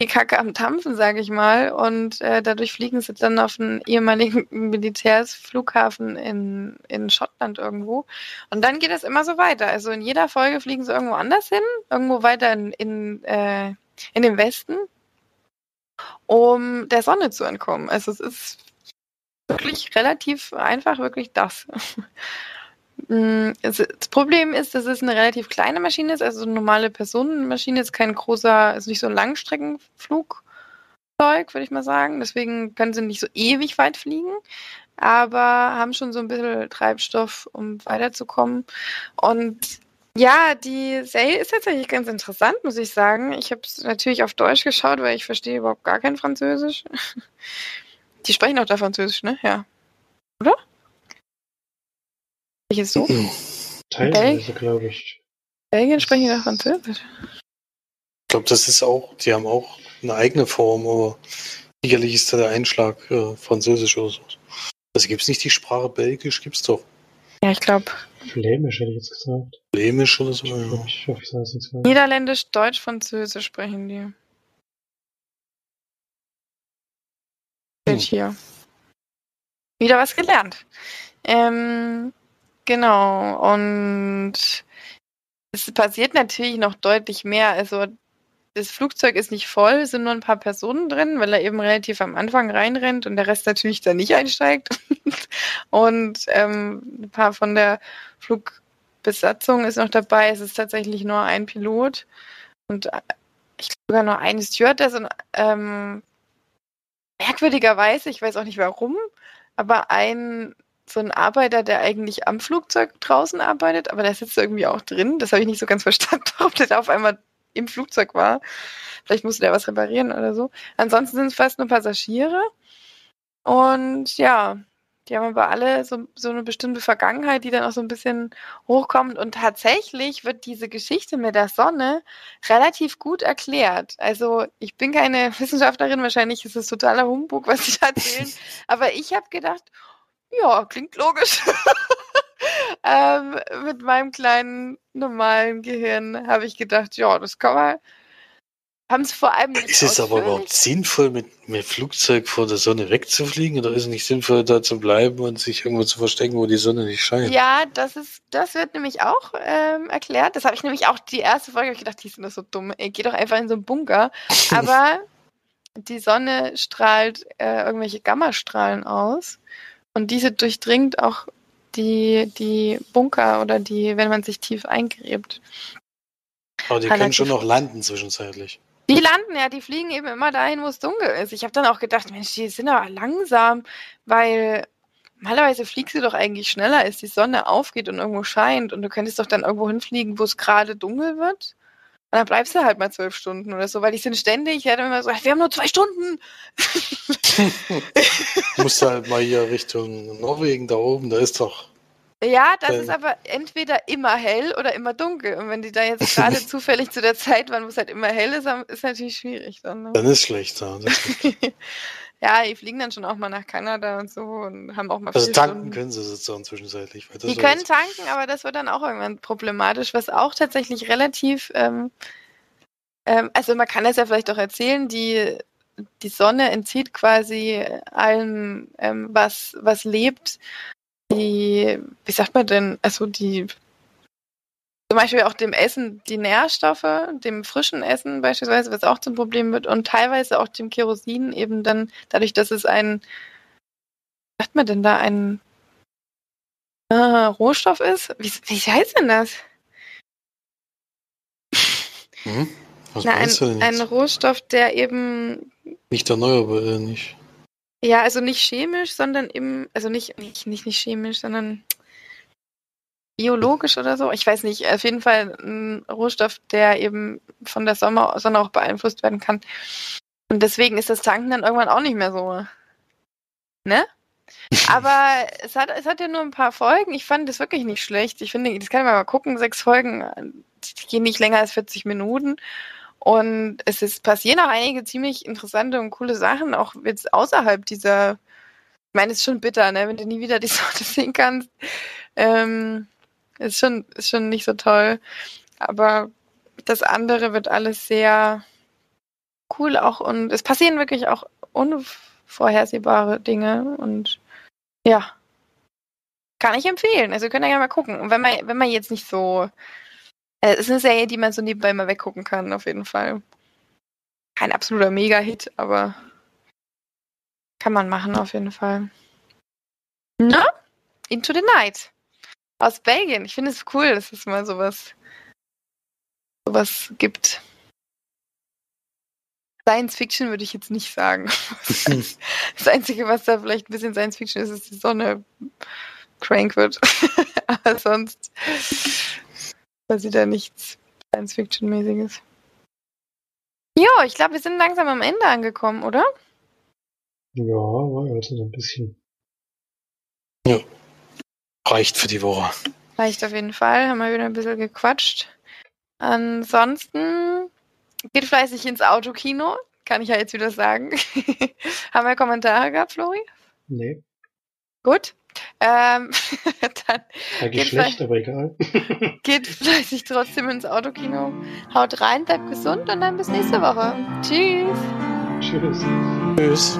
die Kacke am Tampfen, sage ich mal. Und äh, dadurch fliegen sie dann auf einen ehemaligen Militärsflughafen in, in Schottland irgendwo. Und dann geht es immer so weiter. Also in jeder Folge fliegen sie irgendwo anders hin, irgendwo weiter in, in, äh, in den Westen, um der Sonne zu entkommen. Also es ist wirklich relativ einfach, wirklich das. Mm, das Problem ist, dass es eine relativ kleine Maschine ist, also eine normale Personenmaschine, ist kein großer, ist nicht so ein Langstreckenflugzeug, würde ich mal sagen. Deswegen können sie nicht so ewig weit fliegen, aber haben schon so ein bisschen Treibstoff, um weiterzukommen. Und ja, die Serie ist tatsächlich ganz interessant, muss ich sagen. Ich habe es natürlich auf Deutsch geschaut, weil ich verstehe überhaupt gar kein Französisch. Die sprechen auch da Französisch, ne? Ja. Oder? Welches so? Teilweise, glaube ich. Belgien sprechen doch Französisch. Ich glaube, das ist auch, die haben auch eine eigene Form, aber sicherlich ist da der Einschlag äh, Französisch oder so. Also gibt es nicht die Sprache Belgisch, gibt es doch. Ja, ich glaube. Flämisch hätte ich jetzt gesagt. Flämisch oder so, Ich, ja. ich hoffe, ich sage es nichts falsch. Niederländisch, Deutsch, Französisch sprechen die. Steht hier. Wieder was gelernt. Ähm, genau. Und es passiert natürlich noch deutlich mehr. Also das Flugzeug ist nicht voll, sind nur ein paar Personen drin, weil er eben relativ am Anfang reinrennt und der Rest natürlich da nicht einsteigt. und ähm, ein paar von der Flugbesatzung ist noch dabei. Es ist tatsächlich nur ein Pilot und äh, ich glaube sogar nur eine Stewardess und ähm, merkwürdigerweise, ich weiß auch nicht warum, aber ein so ein Arbeiter, der eigentlich am Flugzeug draußen arbeitet, aber der sitzt irgendwie auch drin. Das habe ich nicht so ganz verstanden, warum der da auf einmal im Flugzeug war. Vielleicht musste der was reparieren oder so. Ansonsten sind es fast nur Passagiere. Und ja, die haben aber alle so, so eine bestimmte Vergangenheit, die dann auch so ein bisschen hochkommt. Und tatsächlich wird diese Geschichte mit der Sonne relativ gut erklärt. Also ich bin keine Wissenschaftlerin, wahrscheinlich ist es totaler Humbug, was sie da erzählen. aber ich habe gedacht, ja, klingt logisch. ähm, mit meinem kleinen normalen Gehirn habe ich gedacht, ja, das kann man. Haben es vor allem Ist es aber überhaupt sinnvoll, mit, mit Flugzeug vor der Sonne wegzufliegen? Oder ist es nicht sinnvoll, da zu bleiben und sich irgendwo zu verstecken, wo die Sonne nicht scheint? Ja, das ist, das wird nämlich auch ähm, erklärt. Das habe ich nämlich auch die erste Folge ich gedacht, die sind doch so dumm. Ey, geh doch einfach in so einen Bunker. Aber die Sonne strahlt äh, irgendwelche Gammastrahlen aus und diese durchdringt auch die, die Bunker oder die, wenn man sich tief eingräbt. Aber die können schon noch landen zwischenzeitlich. Die landen ja, die fliegen eben immer dahin, wo es dunkel ist. Ich habe dann auch gedacht, Mensch, die sind aber langsam, weil normalerweise fliegst du doch eigentlich schneller, als die Sonne aufgeht und irgendwo scheint. Und du könntest doch dann irgendwo hinfliegen, wo es gerade dunkel wird. Und dann bleibst du halt mal zwölf Stunden oder so, weil die sind ständig, ich hätte immer so, wir haben nur zwei Stunden. Du musst halt mal hier Richtung Norwegen da oben, da ist doch. Ja, das Ähm. ist aber entweder immer hell oder immer dunkel. Und wenn die da jetzt gerade zufällig zu der Zeit waren, wo es halt immer hell ist, ist natürlich schwierig dann. Ne? Dann ist schlecht da. Das ist. ja, die fliegen dann schon auch mal nach Kanada und so und haben auch mal Also tanken Stunden. können sie sozusagen zwischenzeitlich. Die können tanken, aber das wird dann auch irgendwann problematisch, was auch tatsächlich relativ, ähm, ähm, also man kann das ja vielleicht auch erzählen, die die Sonne entzieht quasi allem, ähm, was, was lebt, die, wie sagt man denn, also die, zum Beispiel auch dem Essen, die Nährstoffe, dem frischen Essen beispielsweise, was auch zum Problem wird und teilweise auch dem Kerosin eben dann, dadurch, dass es ein, wie sagt man denn da, ein äh, Rohstoff ist? Wie, wie heißt denn das? Hm? Was Na, ein, denn ein? Rohstoff, der eben Nicht erneuerbar, äh, nicht. Ja, also nicht chemisch, sondern im, also nicht, nicht, nicht, nicht chemisch, sondern biologisch oder so. Ich weiß nicht, auf jeden Fall ein Rohstoff, der eben von der Sonne, Sonne auch beeinflusst werden kann. Und deswegen ist das Tanken dann irgendwann auch nicht mehr so. Ne? Aber es hat, es hat ja nur ein paar Folgen. Ich fand das wirklich nicht schlecht. Ich finde, das kann man mal gucken. Sechs Folgen, die gehen nicht länger als 40 Minuten. Und es ist, passieren auch einige ziemlich interessante und coole Sachen, auch jetzt außerhalb dieser. Ich meine, es ist schon bitter, ne, wenn du nie wieder die Sorte sehen kannst. Ähm, ist schon, ist schon nicht so toll. Aber das andere wird alles sehr cool auch und es passieren wirklich auch unvorhersehbare Dinge und ja. Kann ich empfehlen. Also könnt ihr ja mal gucken. Und wenn man, wenn man jetzt nicht so äh, es ist eine Serie, die man so nebenbei mal weggucken kann, auf jeden Fall. Kein absoluter Mega-Hit, aber kann man machen, auf jeden Fall. Na? Into the Night. Aus Belgien. Ich finde es cool, dass es mal sowas, sowas gibt. Science Fiction würde ich jetzt nicht sagen. Das Einzige, was da vielleicht ein bisschen Science Fiction ist, ist die Sonne crank wird. Aber sonst passiert da nichts Science-Fiction-mäßiges. Jo, ich glaube, wir sind langsam am Ende angekommen, oder? Ja, war also so ein bisschen. Reicht für die Woche. Reicht auf jeden Fall. Haben wir wieder ein bisschen gequatscht. Ansonsten geht fleißig ins Autokino. Kann ich ja jetzt wieder sagen. Haben wir Kommentare gehabt, Flori? Nee, Gut. Ähm, dann eigentlich Geht schlecht, aber egal. geht fleißig trotzdem ins Autokino. Haut rein, bleibt gesund und dann bis nächste Woche. Tschüss. Tschüss. Tschüss.